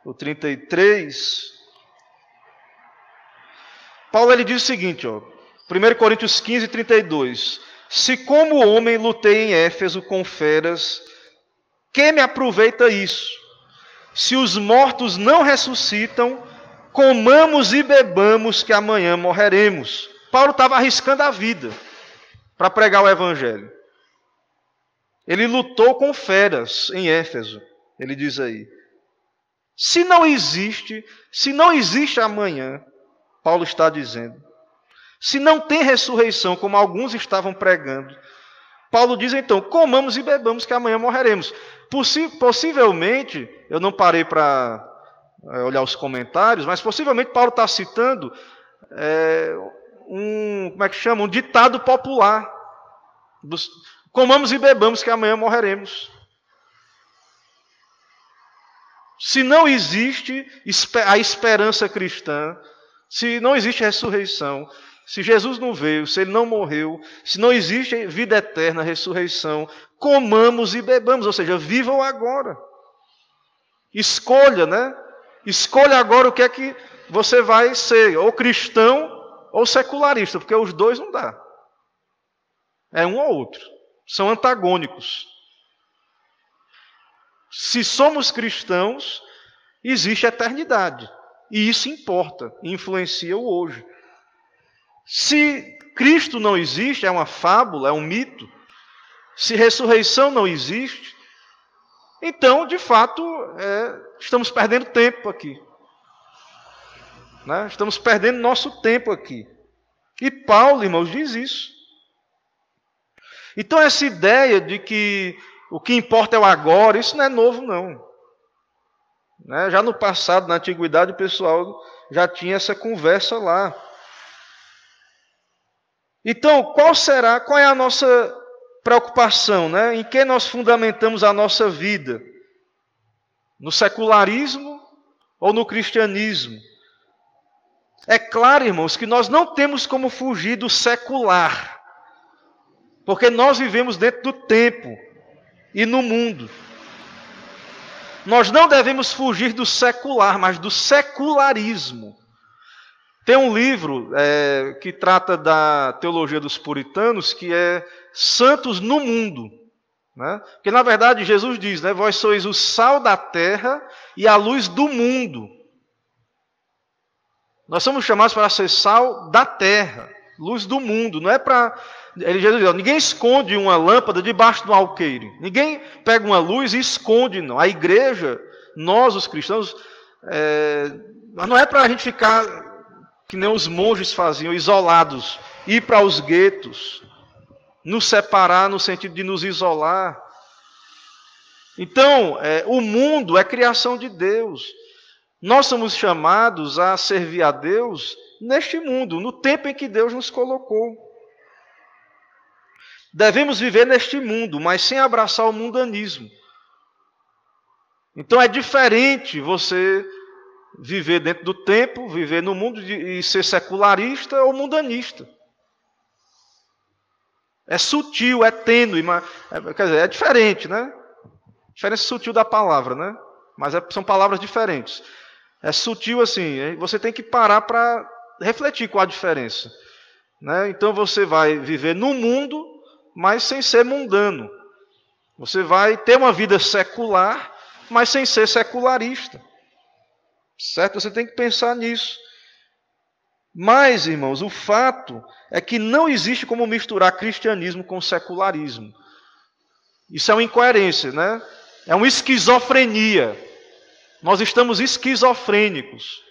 o 33, Paulo ele diz o seguinte, ó, 1 Coríntios 15, 32: Se como homem lutei em Éfeso com feras, que me aproveita isso? Se os mortos não ressuscitam, comamos e bebamos, que amanhã morreremos. Paulo estava arriscando a vida para pregar o evangelho. Ele lutou com feras em Éfeso, ele diz aí. Se não existe, se não existe amanhã, Paulo está dizendo, se não tem ressurreição, como alguns estavam pregando, Paulo diz então: comamos e bebamos, que amanhã morreremos. Possi possivelmente, eu não parei para é, olhar os comentários, mas possivelmente Paulo está citando é, um, como é que chama? Um ditado popular Comamos e bebamos, que amanhã morreremos. Se não existe a esperança cristã, se não existe ressurreição, se Jesus não veio, se ele não morreu, se não existe vida eterna, ressurreição, comamos e bebamos, ou seja, vivam agora. Escolha, né? Escolha agora o que é que você vai ser, ou cristão ou secularista, porque os dois não dá. É um ou outro são antagônicos. Se somos cristãos, existe eternidade. E isso importa, influencia o hoje. Se Cristo não existe, é uma fábula, é um mito. Se ressurreição não existe, então, de fato, é, estamos perdendo tempo aqui. Né? Estamos perdendo nosso tempo aqui. E Paulo, irmãos, diz isso. Então, essa ideia de que o que importa é o agora, isso não é novo, não. Né? Já no passado, na antiguidade, o pessoal já tinha essa conversa lá. Então, qual será, qual é a nossa preocupação, né? Em que nós fundamentamos a nossa vida? No secularismo ou no cristianismo? É claro, irmãos, que nós não temos como fugir do secular, porque nós vivemos dentro do tempo e no mundo. Nós não devemos fugir do secular, mas do secularismo. Tem um livro é, que trata da teologia dos puritanos, que é Santos no Mundo. Né? Porque, na verdade, Jesus diz: né, Vós sois o sal da terra e a luz do mundo. Nós somos chamados para ser sal da terra, luz do mundo. Não é para. Ele Jesus diz: ninguém esconde uma lâmpada debaixo do alqueire. Ninguém pega uma luz e esconde, não. A igreja, nós, os cristãos, é, não é para a gente ficar que nem os monges faziam, isolados, ir para os guetos, nos separar no sentido de nos isolar. Então, é, o mundo é criação de Deus. Nós somos chamados a servir a Deus neste mundo, no tempo em que Deus nos colocou. Devemos viver neste mundo, mas sem abraçar o mundanismo. Então é diferente você viver dentro do tempo, viver no mundo e ser secularista ou mundanista. É sutil, é tênue, mas, é, quer dizer, é diferente, né? Diferença sutil da palavra, né? Mas é, são palavras diferentes. É sutil assim, você tem que parar para refletir com a diferença. Né? Então você vai viver no mundo, mas sem ser mundano. Você vai ter uma vida secular, mas sem ser secularista. Certo? Você tem que pensar nisso. Mas, irmãos, o fato é que não existe como misturar cristianismo com secularismo. Isso é uma incoerência, né? É uma esquizofrenia. Nós estamos esquizofrênicos,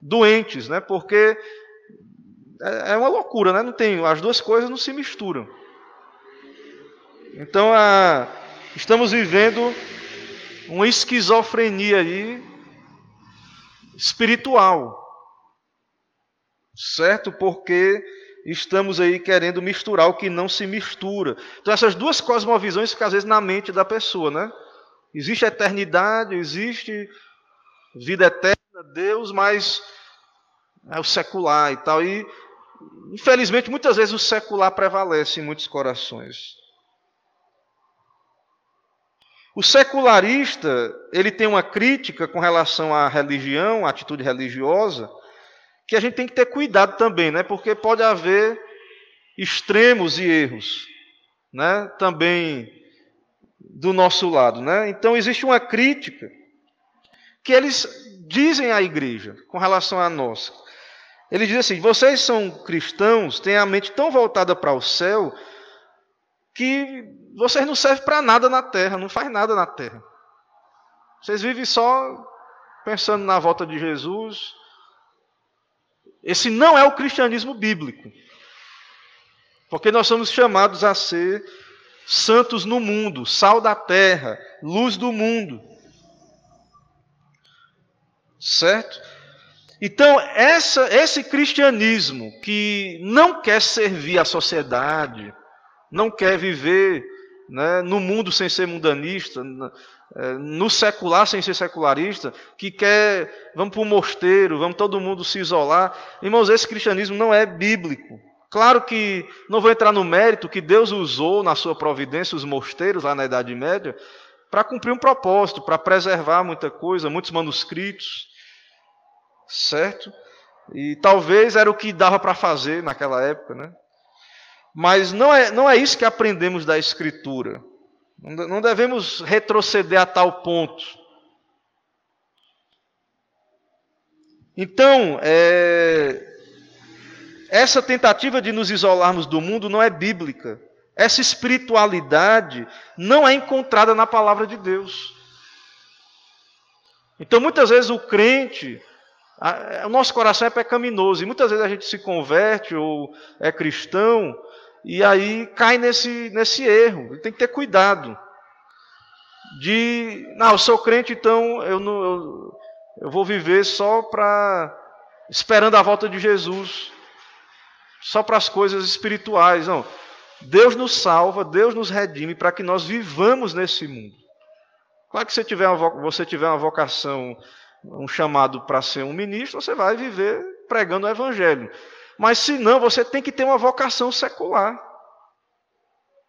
doentes, né? Porque é, é uma loucura, né? Não tem, as duas coisas não se misturam. Então, a, estamos vivendo uma esquizofrenia aí espiritual. Certo? Porque estamos aí querendo misturar o que não se mistura. Então essas duas cosmovisões ficam às vezes na mente da pessoa, né? Existe eternidade, existe vida eterna, Deus, mas é o secular e tal. E infelizmente muitas vezes o secular prevalece em muitos corações. O secularista, ele tem uma crítica com relação à religião, à atitude religiosa, que a gente tem que ter cuidado também, né? Porque pode haver extremos e erros, né? Também do nosso lado, né? Então existe uma crítica que eles dizem à igreja com relação a nós. Ele diz assim: vocês são cristãos, têm a mente tão voltada para o céu que vocês não servem para nada na terra, não faz nada na terra. Vocês vivem só pensando na volta de Jesus. Esse não é o cristianismo bíblico. Porque nós somos chamados a ser santos no mundo, sal da terra, luz do mundo. Certo? Então, essa, esse cristianismo que não quer servir a sociedade, não quer viver né, no mundo sem ser mundanista, é, no secular sem ser secularista, que quer, vamos para o mosteiro, vamos todo mundo se isolar. Irmãos, esse cristianismo não é bíblico. Claro que não vou entrar no mérito que Deus usou na sua providência os mosteiros lá na Idade Média para cumprir um propósito, para preservar muita coisa, muitos manuscritos, certo? E talvez era o que dava para fazer naquela época, né? Mas não é, não é isso que aprendemos da Escritura. Não devemos retroceder a tal ponto. Então, é, essa tentativa de nos isolarmos do mundo não é bíblica. Essa espiritualidade não é encontrada na palavra de Deus. Então, muitas vezes o crente, o nosso coração é pecaminoso, e muitas vezes a gente se converte ou é cristão, e aí cai nesse, nesse erro. Ele tem que ter cuidado. De, não, eu sou crente, então eu, não, eu, eu vou viver só para. esperando a volta de Jesus. Só para as coisas espirituais. Não. Deus nos salva, Deus nos redime para que nós vivamos nesse mundo. Claro que se tiver uma, você tiver uma vocação um chamado para ser um ministro, você vai viver pregando o evangelho. Mas se não, você tem que ter uma vocação secular.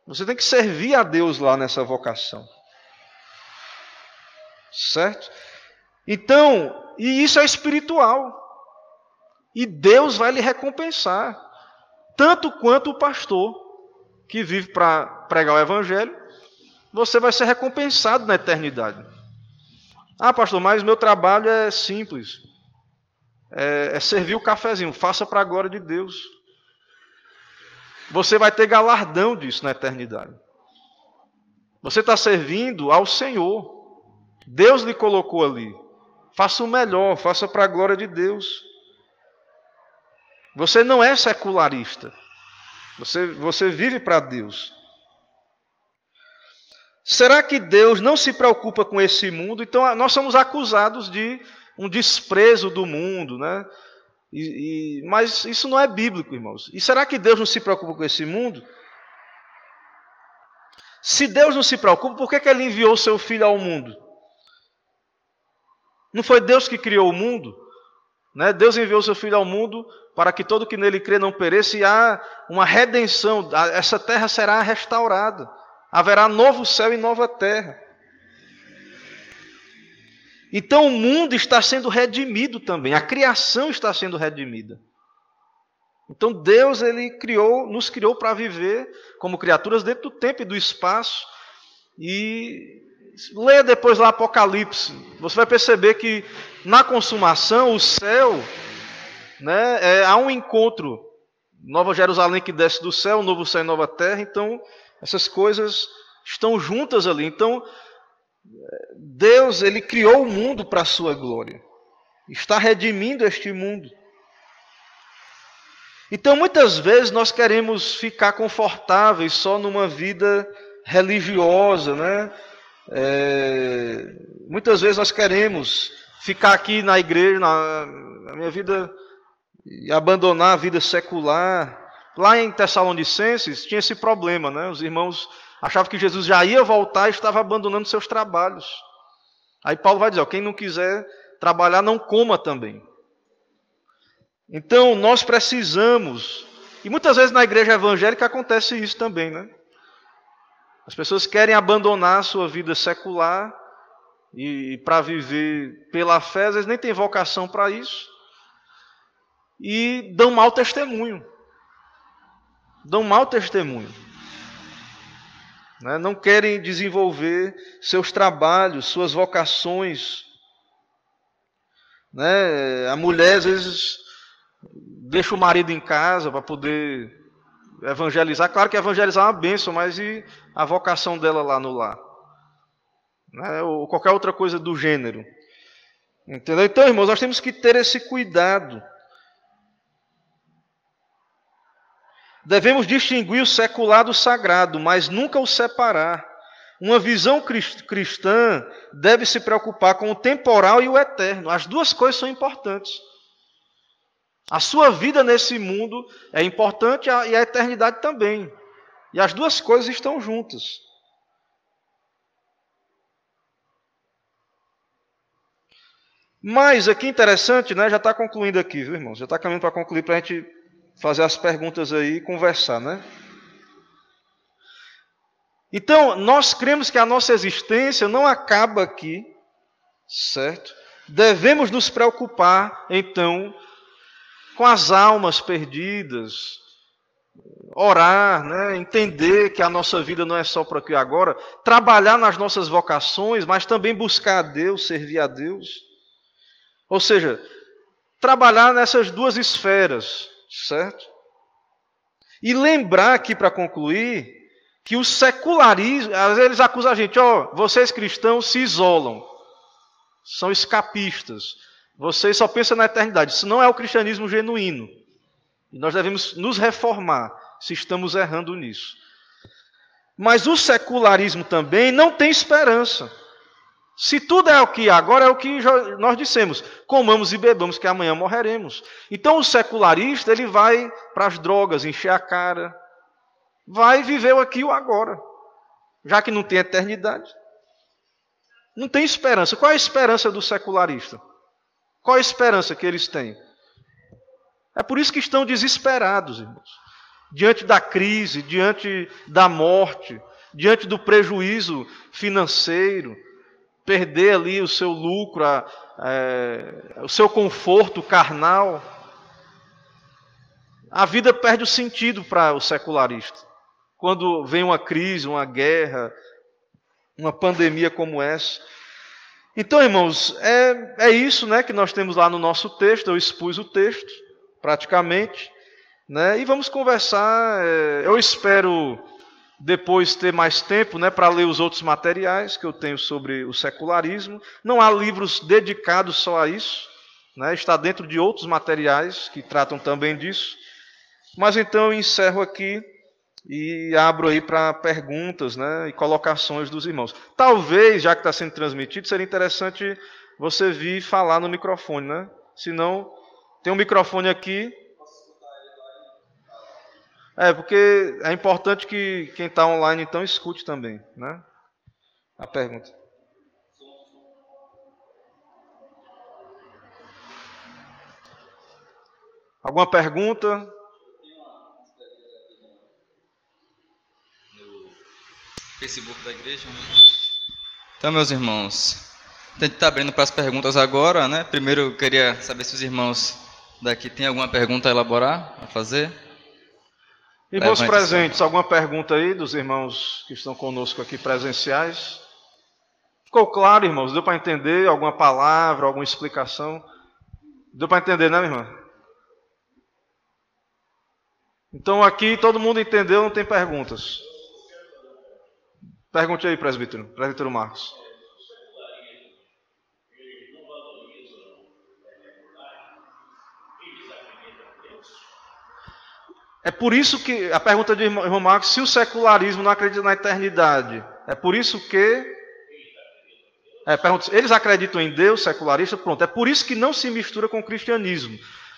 Você tem que servir a Deus lá nessa vocação. Certo? Então, e isso é espiritual. E Deus vai lhe recompensar. Tanto quanto o pastor que vive para pregar o evangelho, você vai ser recompensado na eternidade. Ah, pastor, mas meu trabalho é simples. É, é servir o cafezinho. Faça para a glória de Deus. Você vai ter galardão disso na eternidade. Você está servindo ao Senhor. Deus lhe colocou ali. Faça o melhor, faça para a glória de Deus. Você não é secularista. Você, você vive para Deus. Será que Deus não se preocupa com esse mundo? Então nós somos acusados de um desprezo do mundo, né? E, e, mas isso não é bíblico, irmãos. E será que Deus não se preocupa com esse mundo? Se Deus não se preocupa, por que, que Ele enviou seu Filho ao mundo? Não foi Deus que criou o mundo? Né? Deus enviou seu Filho ao mundo para que todo que nele crê não pereça e há uma redenção. Essa terra será restaurada. Haverá novo céu e nova terra. Então o mundo está sendo redimido também, a criação está sendo redimida. Então Deus ele criou, nos criou para viver como criaturas dentro do tempo e do espaço. E leia depois lá Apocalipse, você vai perceber que na consumação o céu, né, é, há um encontro, Nova Jerusalém que desce do céu, novo céu e nova terra. Então essas coisas estão juntas ali. Então, Deus, ele criou o mundo para a sua glória. Está redimindo este mundo. Então, muitas vezes nós queremos ficar confortáveis só numa vida religiosa, né? É, muitas vezes nós queremos ficar aqui na igreja, na, na minha vida, e abandonar a vida secular, Lá em Tessalonicenses tinha esse problema, né? Os irmãos achavam que Jesus já ia voltar e estava abandonando seus trabalhos. Aí Paulo vai dizer: ó, quem não quiser trabalhar, não coma também. Então nós precisamos, e muitas vezes na igreja evangélica acontece isso também, né? As pessoas querem abandonar sua vida secular e, e para viver pela fé, às vezes nem tem vocação para isso, e dão mau testemunho dão mau testemunho. Né? Não querem desenvolver seus trabalhos, suas vocações. Né? A mulher, às vezes, deixa o marido em casa para poder evangelizar. Claro que evangelizar é uma bênção, mas e a vocação dela lá no lar? Né? Ou qualquer outra coisa do gênero. Entendeu? Então, irmãos, nós temos que ter esse cuidado. Devemos distinguir o secular do sagrado, mas nunca o separar. Uma visão cristã deve se preocupar com o temporal e o eterno. As duas coisas são importantes. A sua vida nesse mundo é importante e a eternidade também. E as duas coisas estão juntas. Mas aqui interessante, né? Já está concluindo aqui, viu, irmãos? Já está caminhando para concluir para a gente fazer as perguntas aí e conversar, né? Então, nós cremos que a nossa existência não acaba aqui, certo? Devemos nos preocupar, então, com as almas perdidas, orar, né? entender que a nossa vida não é só para aqui e agora, trabalhar nas nossas vocações, mas também buscar a Deus, servir a Deus. Ou seja, trabalhar nessas duas esferas, certo? E lembrar aqui para concluir que o secularismo, às vezes eles acusam a gente, ó, oh, vocês cristãos se isolam, são escapistas, vocês só pensam na eternidade. Isso não é o cristianismo genuíno. E nós devemos nos reformar se estamos errando nisso. Mas o secularismo também não tem esperança. Se tudo é o que agora é o que nós dissemos, comamos e bebamos que amanhã morreremos. Então o secularista ele vai para as drogas, encher a cara, vai viver o aqui o agora, já que não tem eternidade. Não tem esperança. Qual é a esperança do secularista? Qual a esperança que eles têm? É por isso que estão desesperados, irmãos. Diante da crise, diante da morte, diante do prejuízo financeiro, perder ali o seu lucro, a, é, o seu conforto carnal. A vida perde o sentido para o secularista. Quando vem uma crise, uma guerra, uma pandemia como essa. Então, irmãos, é, é isso né, que nós temos lá no nosso texto. Eu expus o texto, praticamente. Né, e vamos conversar. É, eu espero depois ter mais tempo né, para ler os outros materiais que eu tenho sobre o secularismo. Não há livros dedicados só a isso. Né, está dentro de outros materiais que tratam também disso. Mas então eu encerro aqui e abro aí para perguntas né, e colocações dos irmãos. Talvez, já que está sendo transmitido, seria interessante você vir falar no microfone, né? Se não, tem um microfone aqui. É, porque é importante que quem está online então escute também, né? A pergunta. Alguma pergunta? Facebook da igreja. Então, meus irmãos, a gente está abrindo para as perguntas agora, né? Primeiro eu queria saber se os irmãos daqui têm alguma pergunta a elaborar, a fazer. Irmãos presentes, alguma pergunta aí dos irmãos que estão conosco aqui presenciais? Ficou claro, irmãos? Deu para entender alguma palavra, alguma explicação? Deu para entender, né, irmã? Então aqui todo mundo entendeu, não tem perguntas. Pergunte aí, presbítero, presbítero Marcos. É por isso que a pergunta de irmão Marcos, se o secularismo não acredita na eternidade, é por isso que é, pergunta, eles acreditam em Deus, secularistas, pronto. É por isso que não se mistura com o cristianismo.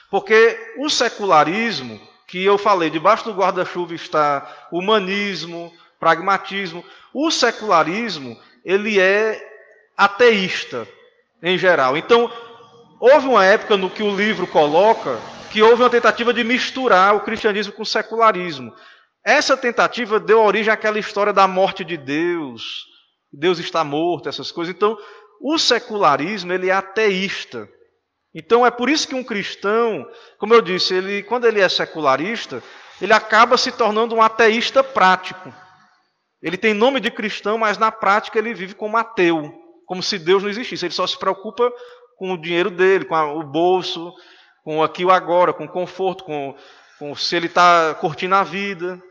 Porque o secularismo, que eu falei, debaixo do guarda-chuva está humanismo, pragmatismo. O secularismo, ele é ateísta em geral. Então, houve uma época no que o livro coloca que houve uma tentativa de misturar o cristianismo com o secularismo. Essa tentativa deu origem àquela história da morte de Deus, Deus está morto, essas coisas. Então, o secularismo, ele é ateísta. Então, é por isso que um cristão, como eu disse, ele, quando ele é secularista, ele acaba se tornando um ateísta prático. Ele tem nome de cristão, mas na prática ele vive como ateu, como se Deus não existisse. Ele só se preocupa com o dinheiro dele, com a, o bolso, com aqui o agora, com o conforto, com, com se ele está curtindo a vida.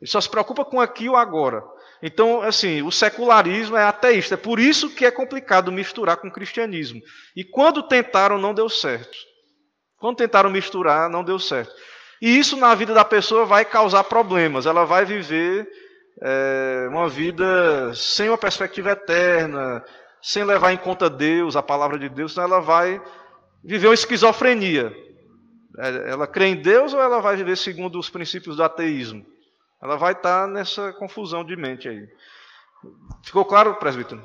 Ele só se preocupa com aqui o agora. Então, assim, o secularismo é ateísta. É por isso que é complicado misturar com o cristianismo. E quando tentaram, não deu certo. Quando tentaram misturar, não deu certo. E isso na vida da pessoa vai causar problemas. Ela vai viver é, uma vida sem uma perspectiva eterna, sem levar em conta Deus, a palavra de Deus, senão ela vai viver uma esquizofrenia. É, ela crê em Deus ou ela vai viver segundo os princípios do ateísmo? Ela vai estar nessa confusão de mente aí. Ficou claro, presbítero?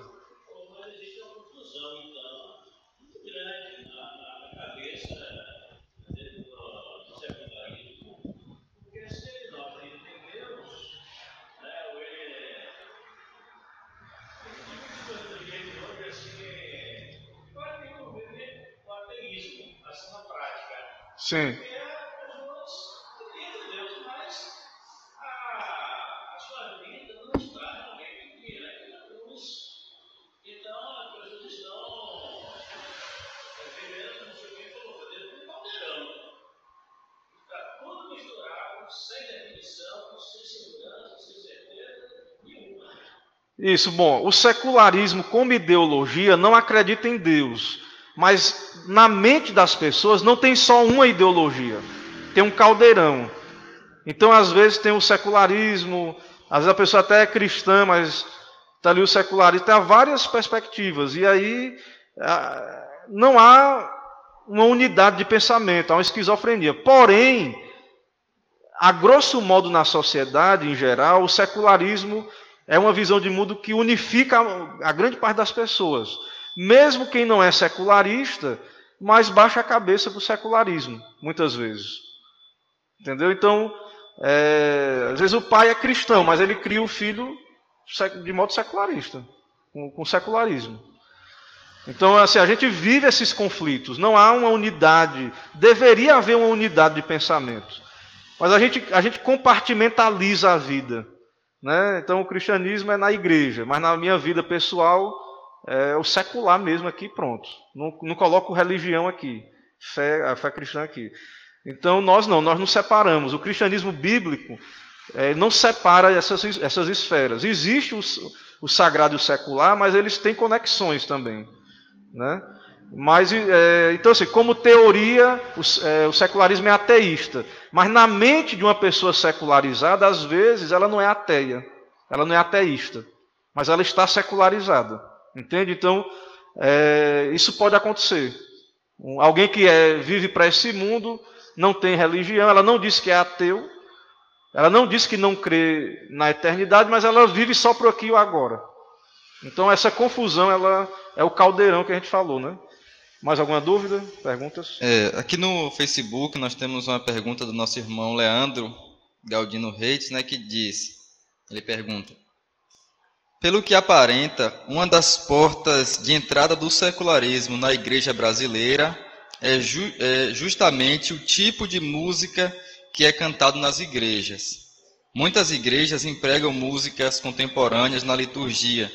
Sim. Isso, bom, o secularismo como ideologia não acredita em Deus, mas na mente das pessoas não tem só uma ideologia, tem um caldeirão. Então, às vezes, tem o secularismo, às vezes a pessoa até é cristã, mas está ali o secularismo, tem várias perspectivas, e aí não há uma unidade de pensamento, há uma esquizofrenia. Porém, a grosso modo na sociedade em geral, o secularismo é uma visão de mundo que unifica a, grande parte das pessoas. Mesmo quem não é secularista, mas baixa a cabeça para o secularismo, muitas vezes. Entendeu? Então, é, às vezes o pai é cristão, mas ele cria o filho de modo secularista, com, com secularismo. Então, assim, a gente vive esses conflitos, não há uma unidade, deveria haver uma unidade de pensamento, mas a gente, a gente compartimentaliza a vida. Né? Então, o cristianismo é na igreja, mas na minha vida pessoal é o secular mesmo aqui, pronto. Não, não coloco religião aqui, fé, a fé cristã aqui. Então, nós não, nós nos separamos. O cristianismo bíblico é, não separa essas, essas esferas. Existe o, o sagrado e o secular, mas eles têm conexões também. Né? Mas, é, então, assim, como teoria, o, é, o, secularismo é ateísta. Mas na mente de uma pessoa secularizada, às vezes, ela não é ateia. Ela não é ateísta. Mas ela está secularizada. Entende? Então, é, isso pode acontecer. Um, alguém que é, vive para esse mundo, não tem religião, ela não diz que é ateu, ela não diz que não crê na eternidade, mas ela vive só por aqui e agora. Então, essa confusão, ela é o caldeirão que a gente falou, né? Mais alguma dúvida? Perguntas? É, aqui no Facebook nós temos uma pergunta do nosso irmão Leandro Galdino Reis, né, que diz, ele pergunta, pelo que aparenta, uma das portas de entrada do secularismo na igreja brasileira é, ju é justamente o tipo de música que é cantado nas igrejas. Muitas igrejas empregam músicas contemporâneas na liturgia,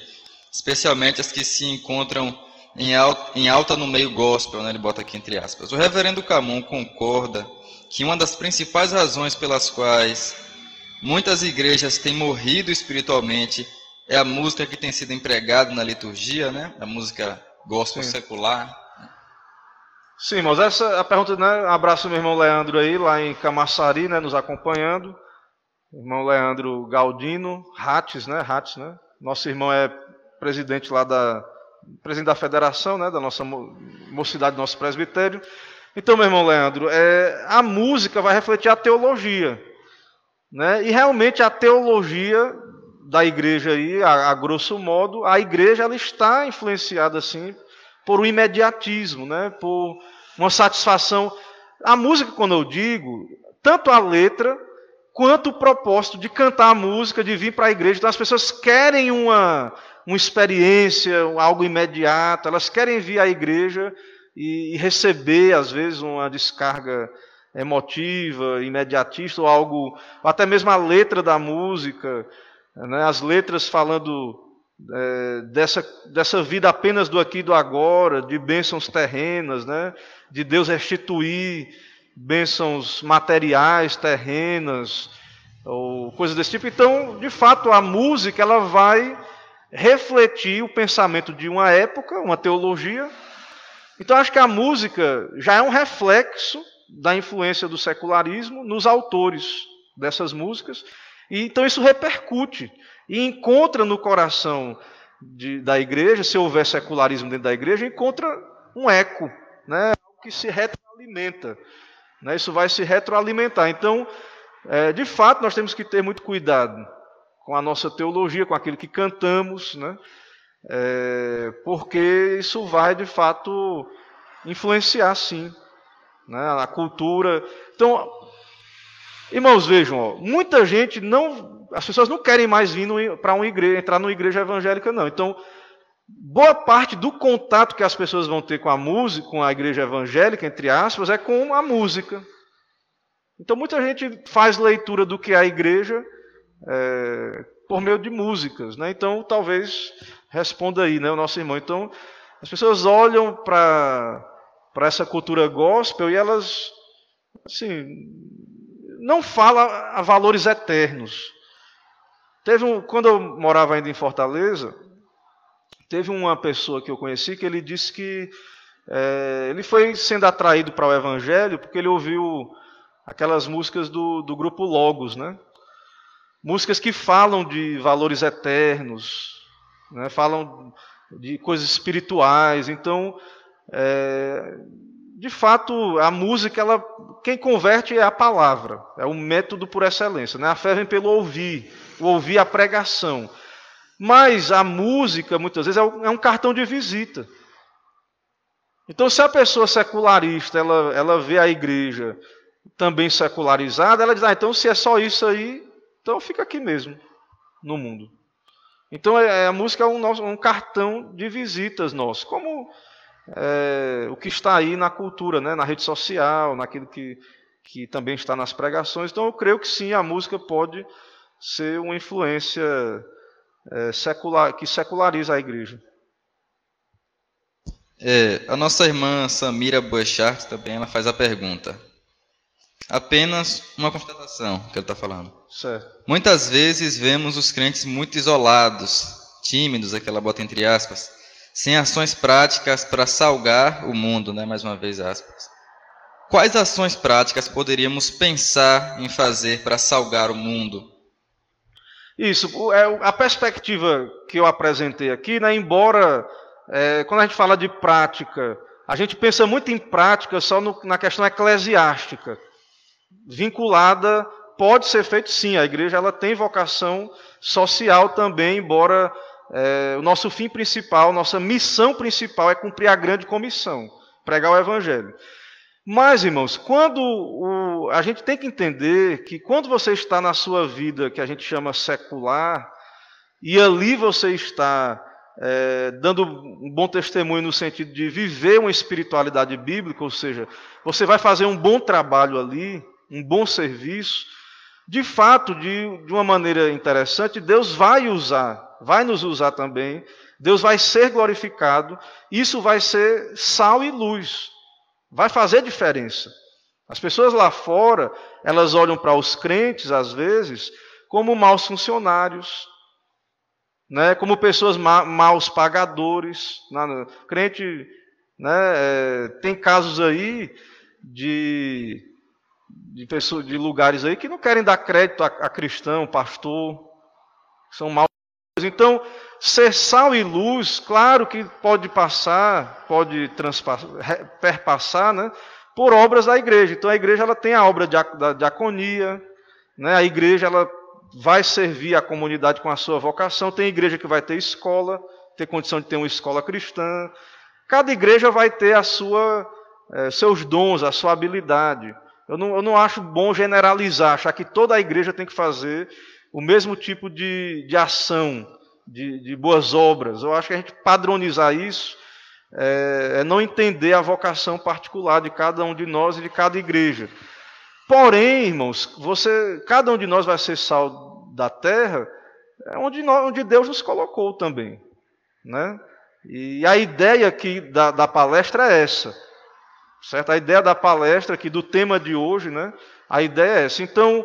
especialmente as que se encontram em alta, em alta no meio gospel, né, ele bota aqui entre aspas. O reverendo Camon concorda que uma das principais razões pelas quais muitas igrejas têm morrido espiritualmente é a música que tem sido empregada na liturgia, né? A música gospel Sim. secular. Sim, irmãos, essa é a pergunta, né? Abraço meu irmão Leandro aí, lá em Camaçari, né? Nos acompanhando. Irmão Leandro Galdino, Rates, né? Rates, né? Nosso irmão é presidente lá da presidente da federação, né, da nossa mocidade, do nosso presbitério. Então, meu irmão Leandro, é, a música vai refletir a teologia, né? E realmente a teologia da igreja aí, a, a grosso modo, a igreja ela está influenciada assim por um imediatismo, né? Por uma satisfação. A música, quando eu digo, tanto a letra quanto o propósito de cantar a música, de vir para a igreja. Então as pessoas querem uma, uma experiência, algo imediato, elas querem vir à igreja e, e receber, às vezes, uma descarga emotiva, imediatista, ou algo, ou até mesmo a letra da música, né, as letras falando é, dessa, dessa vida apenas do aqui e do agora, de bênçãos terrenas, né, de Deus restituir bênçãos materiais, terrenas, ou coisas desse tipo. Então, de fato, a música ela vai refletir o pensamento de uma época, uma teologia. Então, acho que a música já é um reflexo da influência do secularismo nos autores dessas músicas. E então isso repercute e encontra no coração de, da igreja, se houver secularismo dentro da igreja, encontra um eco, né, que se retroalimenta. Né, isso vai se retroalimentar. Então, é, de fato, nós temos que ter muito cuidado com a nossa teologia, com aquilo que cantamos, né, é, porque isso vai, de fato, influenciar, sim, né, a cultura. Então, irmãos, vejam, ó, muita gente não. As pessoas não querem mais vir para uma igreja, entrar numa igreja evangélica, não. Então, boa parte do contato que as pessoas vão ter com a música, com a igreja evangélica, entre aspas, é com a música. Então muita gente faz leitura do que é a igreja é, por meio de músicas, né? Então talvez responda aí, né, o nosso irmão. Então as pessoas olham para para essa cultura gospel e elas assim não falam a valores eternos. Teve um, quando eu morava ainda em Fortaleza, Teve uma pessoa que eu conheci que ele disse que é, ele foi sendo atraído para o Evangelho porque ele ouviu aquelas músicas do, do grupo Logos, né? Músicas que falam de valores eternos, né? falam de coisas espirituais. Então, é, de fato, a música, ela, quem converte é a palavra, é o método por excelência. Né? A fé vem pelo ouvir, o ouvir a pregação. Mas a música, muitas vezes, é, é um cartão de visita. Então, se a pessoa secularista ela, ela vê a igreja também secularizada, ela diz: ah, então se é só isso aí, então fica aqui mesmo, no mundo. Então é, a música é um, um cartão de visitas nosso, como é, o que está aí na cultura, né, na rede social, naquilo que, que também está nas pregações. Então eu creio que sim, a música pode ser uma influência é, secular, que seculariza a igreja. É, a nossa irmã Samira Boechat também ela faz a pergunta. Apenas uma constatação que ele está falando. Certo. Muitas vezes vemos os crentes muito isolados, tímidos, aquela bota entre aspas, sem ações práticas para salgar o mundo, né? Mais uma vez aspas. Quais ações práticas poderíamos pensar em fazer para salgar o mundo? Isso, é a perspectiva que eu apresentei aqui, né, embora é, quando a gente fala de prática, a gente pensa muito em prática só no, na questão eclesiástica, vinculada, pode ser feito sim, a igreja ela tem vocação social também, embora é, o nosso fim principal, nossa missão principal é cumprir a grande comissão, pregar o evangelho. Mas, irmãos, quando o, a gente tem que entender que quando você está na sua vida que a gente chama secular, e ali você está é, dando um bom testemunho no sentido de viver uma espiritualidade bíblica, ou seja, você vai fazer um bom trabalho ali, um bom serviço, de fato, de, de uma maneira interessante, Deus vai usar, vai nos usar também, Deus vai ser glorificado, isso vai ser sal e luz, vai fazer diferença. As pessoas lá fora, elas olham para os crentes, às vezes, como maus funcionários, né, como pessoas ma maus pagadores. Na, crente né, é, tem casos aí de, de, pessoas, de lugares aí que não querem dar crédito a, a cristão, pastor, são maus. Então, ser sal e luz, claro que pode passar, pode perpassar, né, por obras da igreja. Então, a igreja ela tem a obra da diaconia, né, a igreja ela vai servir a comunidade com a sua vocação. Tem igreja que vai ter escola, ter condição de ter uma escola cristã. Cada igreja vai ter a sua, é, seus dons, a sua habilidade. Eu não, eu não acho bom generalizar, achar que toda a igreja tem que fazer o mesmo tipo de, de ação, de, de boas obras. Eu acho que a gente padronizar isso é, é não entender a vocação particular de cada um de nós e de cada igreja. Porém, irmãos, você, cada um de nós vai ser sal da terra, é onde, nós, onde Deus nos colocou também, né? E a ideia aqui da, da palestra é essa, certo? A ideia da palestra aqui do tema de hoje, né? A ideia é essa. Então,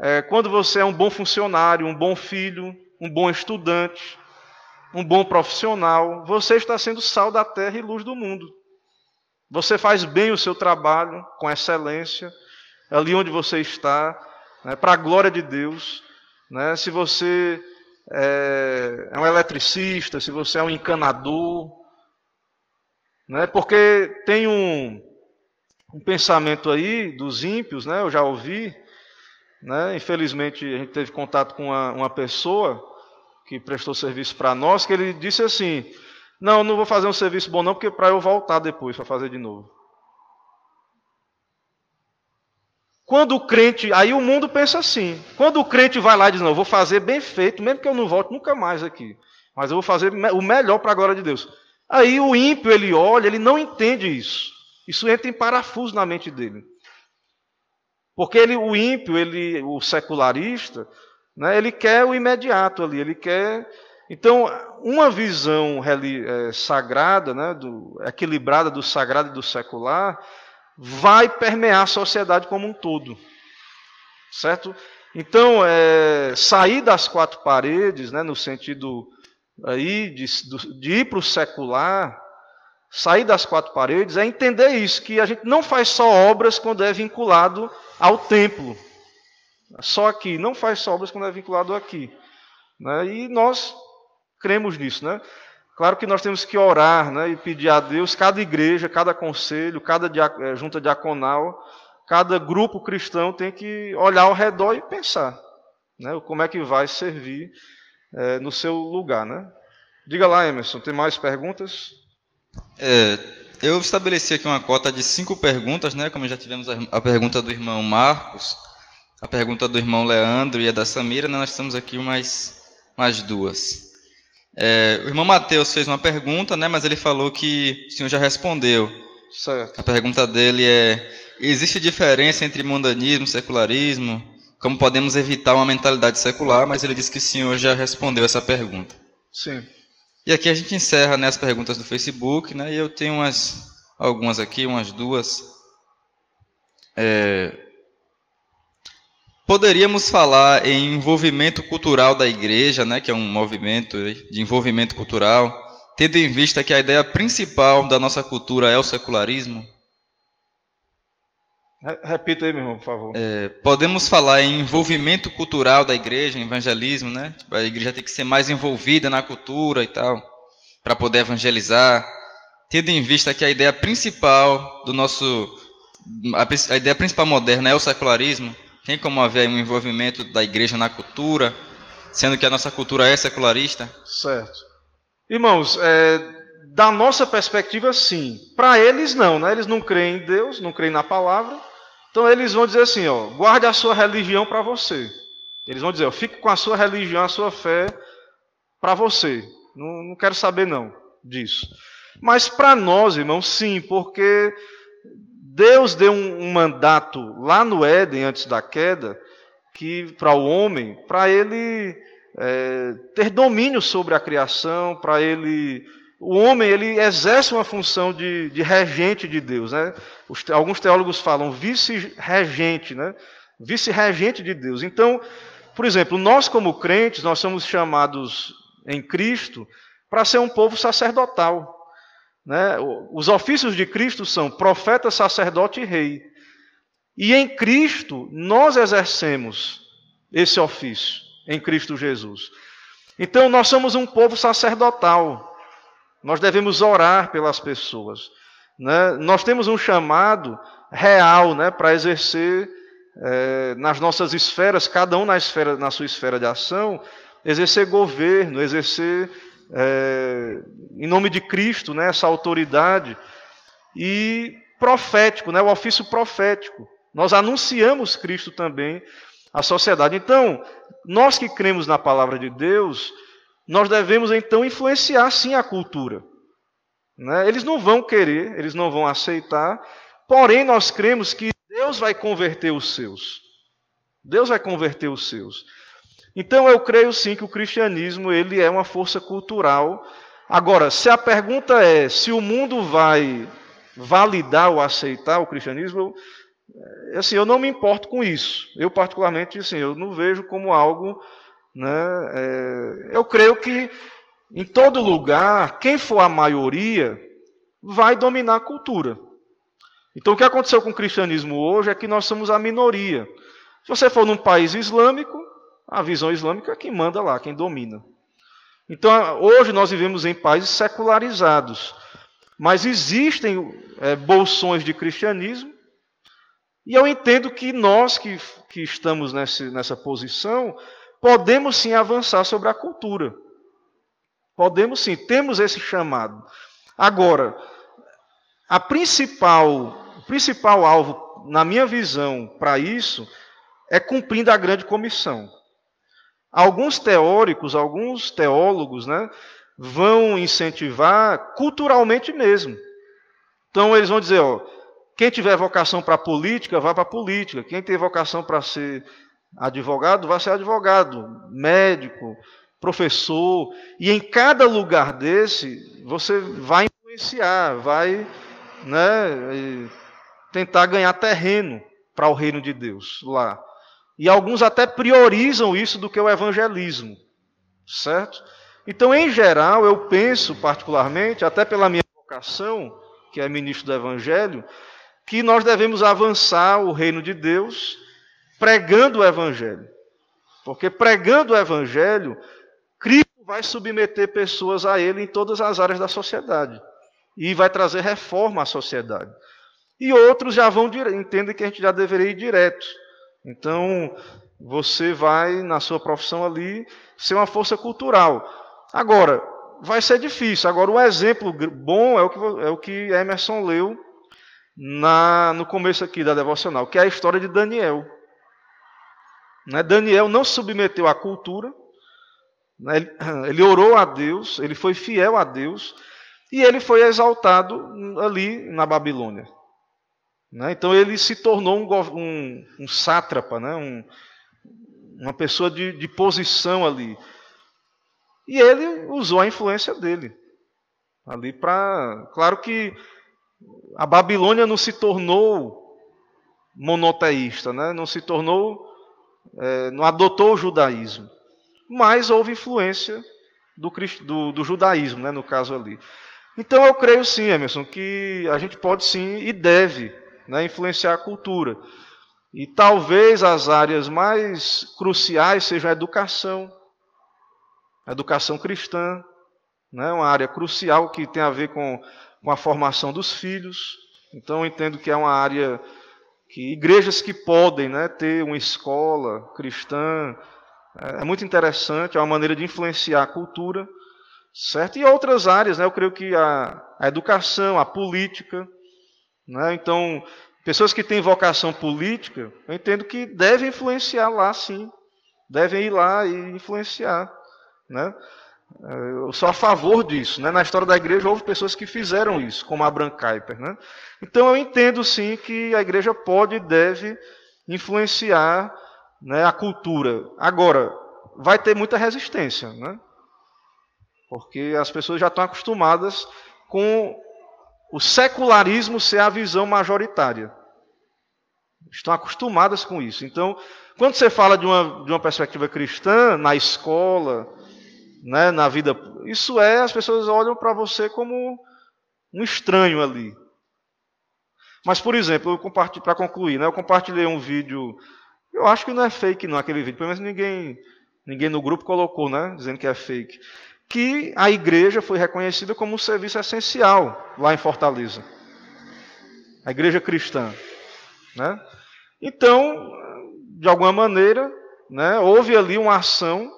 é, quando você é um bom funcionário, um bom filho, um bom estudante, um bom profissional, você está sendo sal da terra e luz do mundo. Você faz bem o seu trabalho com excelência ali onde você está, né, para a glória de Deus. Né, se você é, é, um eletricista, se você é um encanador, né, porque tem um, um pensamento aí dos ímpios, né, eu já ouvi, né, infelizmente a gente teve contato com uma, uma pessoa que prestou serviço para nós, que ele disse assim: Não, não vou fazer um serviço bom, não, porque para eu voltar depois para fazer de novo. Quando o crente, aí o mundo pensa assim. Quando o crente vai lá e diz: Não, eu vou fazer bem feito, mesmo que eu não volte nunca mais aqui. Mas eu vou fazer o melhor para a glória de Deus. Aí o ímpio, ele olha, ele não entende isso. Isso entra em parafuso na mente dele. Porque ele, o ímpio, ele, o secularista, né, ele quer o imediato ali, ele quer. Então, uma visão é, sagrada, né, do, equilibrada do sagrado e do secular, vai permear a sociedade como um todo. Certo? Então, é, sair das quatro paredes, né, no sentido aí de, de ir para o secular, sair das quatro paredes, é entender isso, que a gente não faz só obras quando é vinculado ao templo. Só aqui, não faz obras quando é vinculado aqui. Né? E nós cremos nisso. Né? Claro que nós temos que orar né, e pedir a Deus, cada igreja, cada conselho, cada eh, junta diaconal, cada grupo cristão tem que olhar ao redor e pensar né, como é que vai servir é, no seu lugar. Né? Diga lá, Emerson, tem mais perguntas? É, eu estabeleci aqui uma cota de cinco perguntas, né? Como já tivemos a, a pergunta do irmão Marcos, a pergunta do irmão Leandro e a da Samira, né? nós temos aqui mais, mais duas. É, o irmão Mateus fez uma pergunta, né? Mas ele falou que o senhor já respondeu. Certo. A pergunta dele é: existe diferença entre mundanismo e secularismo? Como podemos evitar uma mentalidade secular? Mas ele disse que o senhor já respondeu essa pergunta. Sim. E aqui a gente encerra né, as perguntas do Facebook, né? E eu tenho umas, algumas aqui, umas duas. É, poderíamos falar em envolvimento cultural da igreja, né? Que é um movimento de envolvimento cultural, tendo em vista que a ideia principal da nossa cultura é o secularismo. Repita aí, meu irmão, por favor. É, podemos falar em envolvimento cultural da igreja, evangelismo, né? Tipo, a igreja tem que ser mais envolvida na cultura e tal, para poder evangelizar, tendo em vista que a ideia principal do nosso, a, a ideia principal moderna é o secularismo. Tem como haver um envolvimento da igreja na cultura, sendo que a nossa cultura é secularista? Certo. Irmãos, é, da nossa perspectiva, sim. Para eles, não, né? Eles não creem em Deus, não creem na palavra. Então eles vão dizer assim, ó, guarde a sua religião para você. Eles vão dizer, ó, fique com a sua religião, a sua fé para você. Não, não quero saber não disso. Mas para nós, irmãos, sim, porque Deus deu um, um mandato lá no Éden, antes da queda, que para o homem, para ele é, ter domínio sobre a criação, para ele o homem ele exerce uma função de, de regente de Deus. Né? Os, alguns teólogos falam vice-regente, né? vice-regente de Deus. Então, por exemplo, nós como crentes, nós somos chamados em Cristo para ser um povo sacerdotal. Né? Os ofícios de Cristo são profeta, sacerdote e rei. E em Cristo nós exercemos esse ofício, em Cristo Jesus. Então nós somos um povo sacerdotal. Nós devemos orar pelas pessoas. Né? Nós temos um chamado real né, para exercer é, nas nossas esferas, cada um na, esfera, na sua esfera de ação, exercer governo, exercer, é, em nome de Cristo, né, essa autoridade. E profético, né, o ofício profético. Nós anunciamos Cristo também à sociedade. Então, nós que cremos na palavra de Deus, nós devemos então influenciar sim a cultura. Né? Eles não vão querer, eles não vão aceitar, porém nós cremos que Deus vai converter os seus. Deus vai converter os seus. Então eu creio sim que o cristianismo ele é uma força cultural. Agora, se a pergunta é se o mundo vai validar ou aceitar o cristianismo, eu, é, assim, eu não me importo com isso. Eu particularmente, assim, eu não vejo como algo né? É, eu creio que em todo lugar, quem for a maioria vai dominar a cultura. Então, o que aconteceu com o cristianismo hoje é que nós somos a minoria. Se você for num país islâmico, a visão islâmica é quem manda lá, quem domina. Então, hoje nós vivemos em países secularizados. Mas existem é, bolsões de cristianismo, e eu entendo que nós que, que estamos nessa, nessa posição, podemos sim avançar sobre a cultura. Podemos sim, temos esse chamado. Agora, a principal, o principal alvo, na minha visão, para isso, é cumprindo a grande comissão. Alguns teóricos, alguns teólogos, né, vão incentivar culturalmente mesmo. Então eles vão dizer, ó, quem tiver vocação para política, vá para a política. Quem tem vocação para ser Advogado vai ser advogado, médico, professor, e em cada lugar desse você vai influenciar, vai né, tentar ganhar terreno para o reino de Deus lá. E alguns até priorizam isso do que o evangelismo, certo? Então, em geral, eu penso particularmente, até pela minha vocação, que é ministro do Evangelho, que nós devemos avançar o reino de Deus pregando o Evangelho. Porque pregando o Evangelho, Cristo vai submeter pessoas a ele em todas as áreas da sociedade. E vai trazer reforma à sociedade. E outros já vão, entendem que a gente já deveria ir direto. Então, você vai, na sua profissão ali, ser uma força cultural. Agora, vai ser difícil. Agora, o exemplo bom é o que, é o que Emerson leu na, no começo aqui da devocional, que é a história de Daniel. Né? Daniel não submeteu à cultura, né? ele, [clears throat] ele orou a Deus, ele foi fiel a Deus, e ele foi exaltado ali na Babilônia. Né? Então ele se tornou um, um, um sátrapa, né? um, uma pessoa de, de posição ali. E ele usou a influência dele ali para. Claro que a Babilônia não se tornou monoteísta, né? não se tornou, é, não adotou o judaísmo, mas houve influência do, do, do judaísmo, né? no caso ali. Então eu creio sim, Emerson, que a gente pode sim e deve né, influenciar a cultura. E talvez as áreas mais cruciais sejam a educação, a educação cristã, né, uma área crucial que tem a ver com, com a formação dos filhos. Então eu entendo que é uma área que igrejas que podem né, ter uma escola cristã é, é muito interessante, é uma maneira de influenciar a cultura. Certo? E outras áreas, né? eu creio que a, a educação, a política. Né? Então, pessoas que têm vocação política, eu entendo que devem influenciar lá sim. Devem ir lá e influenciar. Né? Eu sou a favor disso. Né? Na história da igreja houve pessoas que fizeram isso, como Abraham Kuyper. Né? Então eu entendo sim que a igreja pode e deve influenciar né, a cultura. Agora, vai ter muita resistência. Né? Porque as pessoas já estão acostumadas com o secularismo ser a visão majoritária. Estão acostumadas com isso. Então, quando você fala de uma, de uma perspectiva cristã, na escola, né, na vida, isso é, as pessoas olham para você como um estranho ali. Mas, por exemplo, para concluir, né, eu compartilhei um vídeo, eu acho que não é fake não, aquele vídeo, pelo menos ninguém, ninguém no grupo colocou, né, dizendo que é fake que a igreja foi reconhecida como um serviço essencial lá em Fortaleza. A igreja cristã. Né? Então, de alguma maneira, né, houve ali uma ação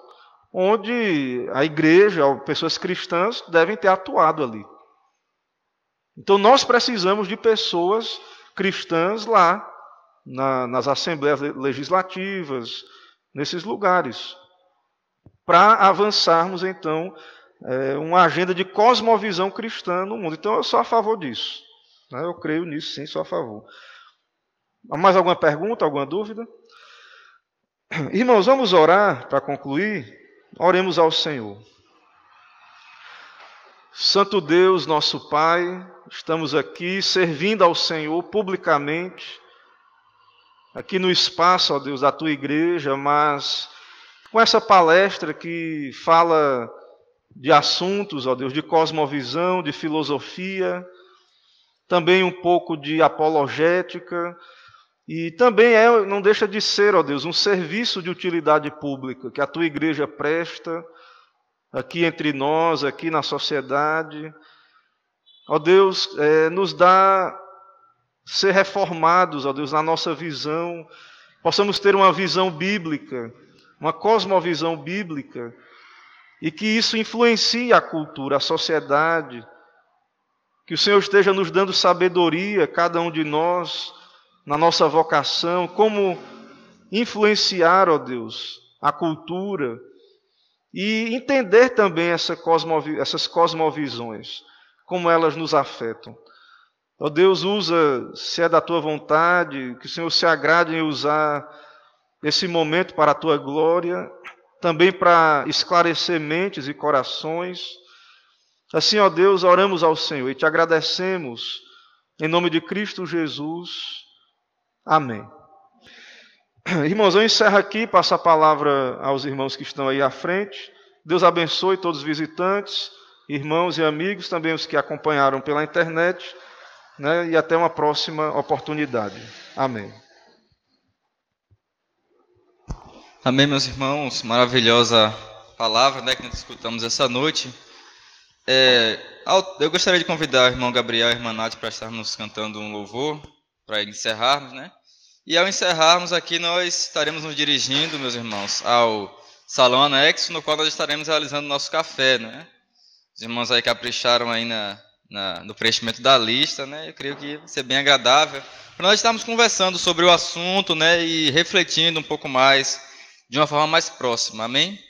onde a igreja, pessoas cristãs, devem ter atuado ali. Então, nós precisamos de pessoas cristãs lá, na, nas assembleias legislativas, nesses lugares para avançarmos, então, é, uma agenda de cosmovisão cristã no mundo. Então, eu sou a favor disso. Né? Eu creio nisso, sim, sou a favor. Mais alguma pergunta, alguma dúvida? Irmãos, vamos orar para concluir? Oremos ao Senhor. Santo Deus, nosso Pai, estamos aqui servindo ao Senhor publicamente, aqui no espaço, ó Deus, da tua igreja, mas com essa palestra que fala de assuntos, ó Deus, de cosmovisão, de filosofia, também um pouco de apologética, e também é, não deixa de ser, ó Deus, um serviço de utilidade pública que a tua igreja presta aqui entre nós, aqui na sociedade. Ó Deus, é, nos dá ser reformados, ó Deus, na nossa visão, possamos ter uma visão bíblica uma cosmovisão bíblica, e que isso influencie a cultura, a sociedade. Que o Senhor esteja nos dando sabedoria, cada um de nós, na nossa vocação, como influenciar, ó Deus, a cultura e entender também essa cosmovi essas cosmovisões, como elas nos afetam. Ó Deus, usa, se é da tua vontade, que o Senhor se agrade em usar esse momento para a tua glória, também para esclarecer mentes e corações. Assim, ó Deus, oramos ao Senhor e te agradecemos em nome de Cristo Jesus. Amém. Irmãos, eu encerro aqui, passo a palavra aos irmãos que estão aí à frente. Deus abençoe todos os visitantes, irmãos e amigos, também os que acompanharam pela internet, né, e até uma próxima oportunidade. Amém. Amém, meus irmãos. Maravilhosa palavra né, que nós escutamos essa noite. É, eu gostaria de convidar o irmão Gabriel e a irmã Nath para estarmos cantando um louvor, para encerrarmos, né? E ao encerrarmos aqui, nós estaremos nos dirigindo, meus irmãos, ao salão anexo, no qual nós estaremos realizando nosso café, né? Os irmãos aí capricharam aí na, na, no preenchimento da lista, né? Eu creio que vai ser bem agradável. Para nós estarmos conversando sobre o assunto, né? E refletindo um pouco mais, de uma forma mais próxima. Amém?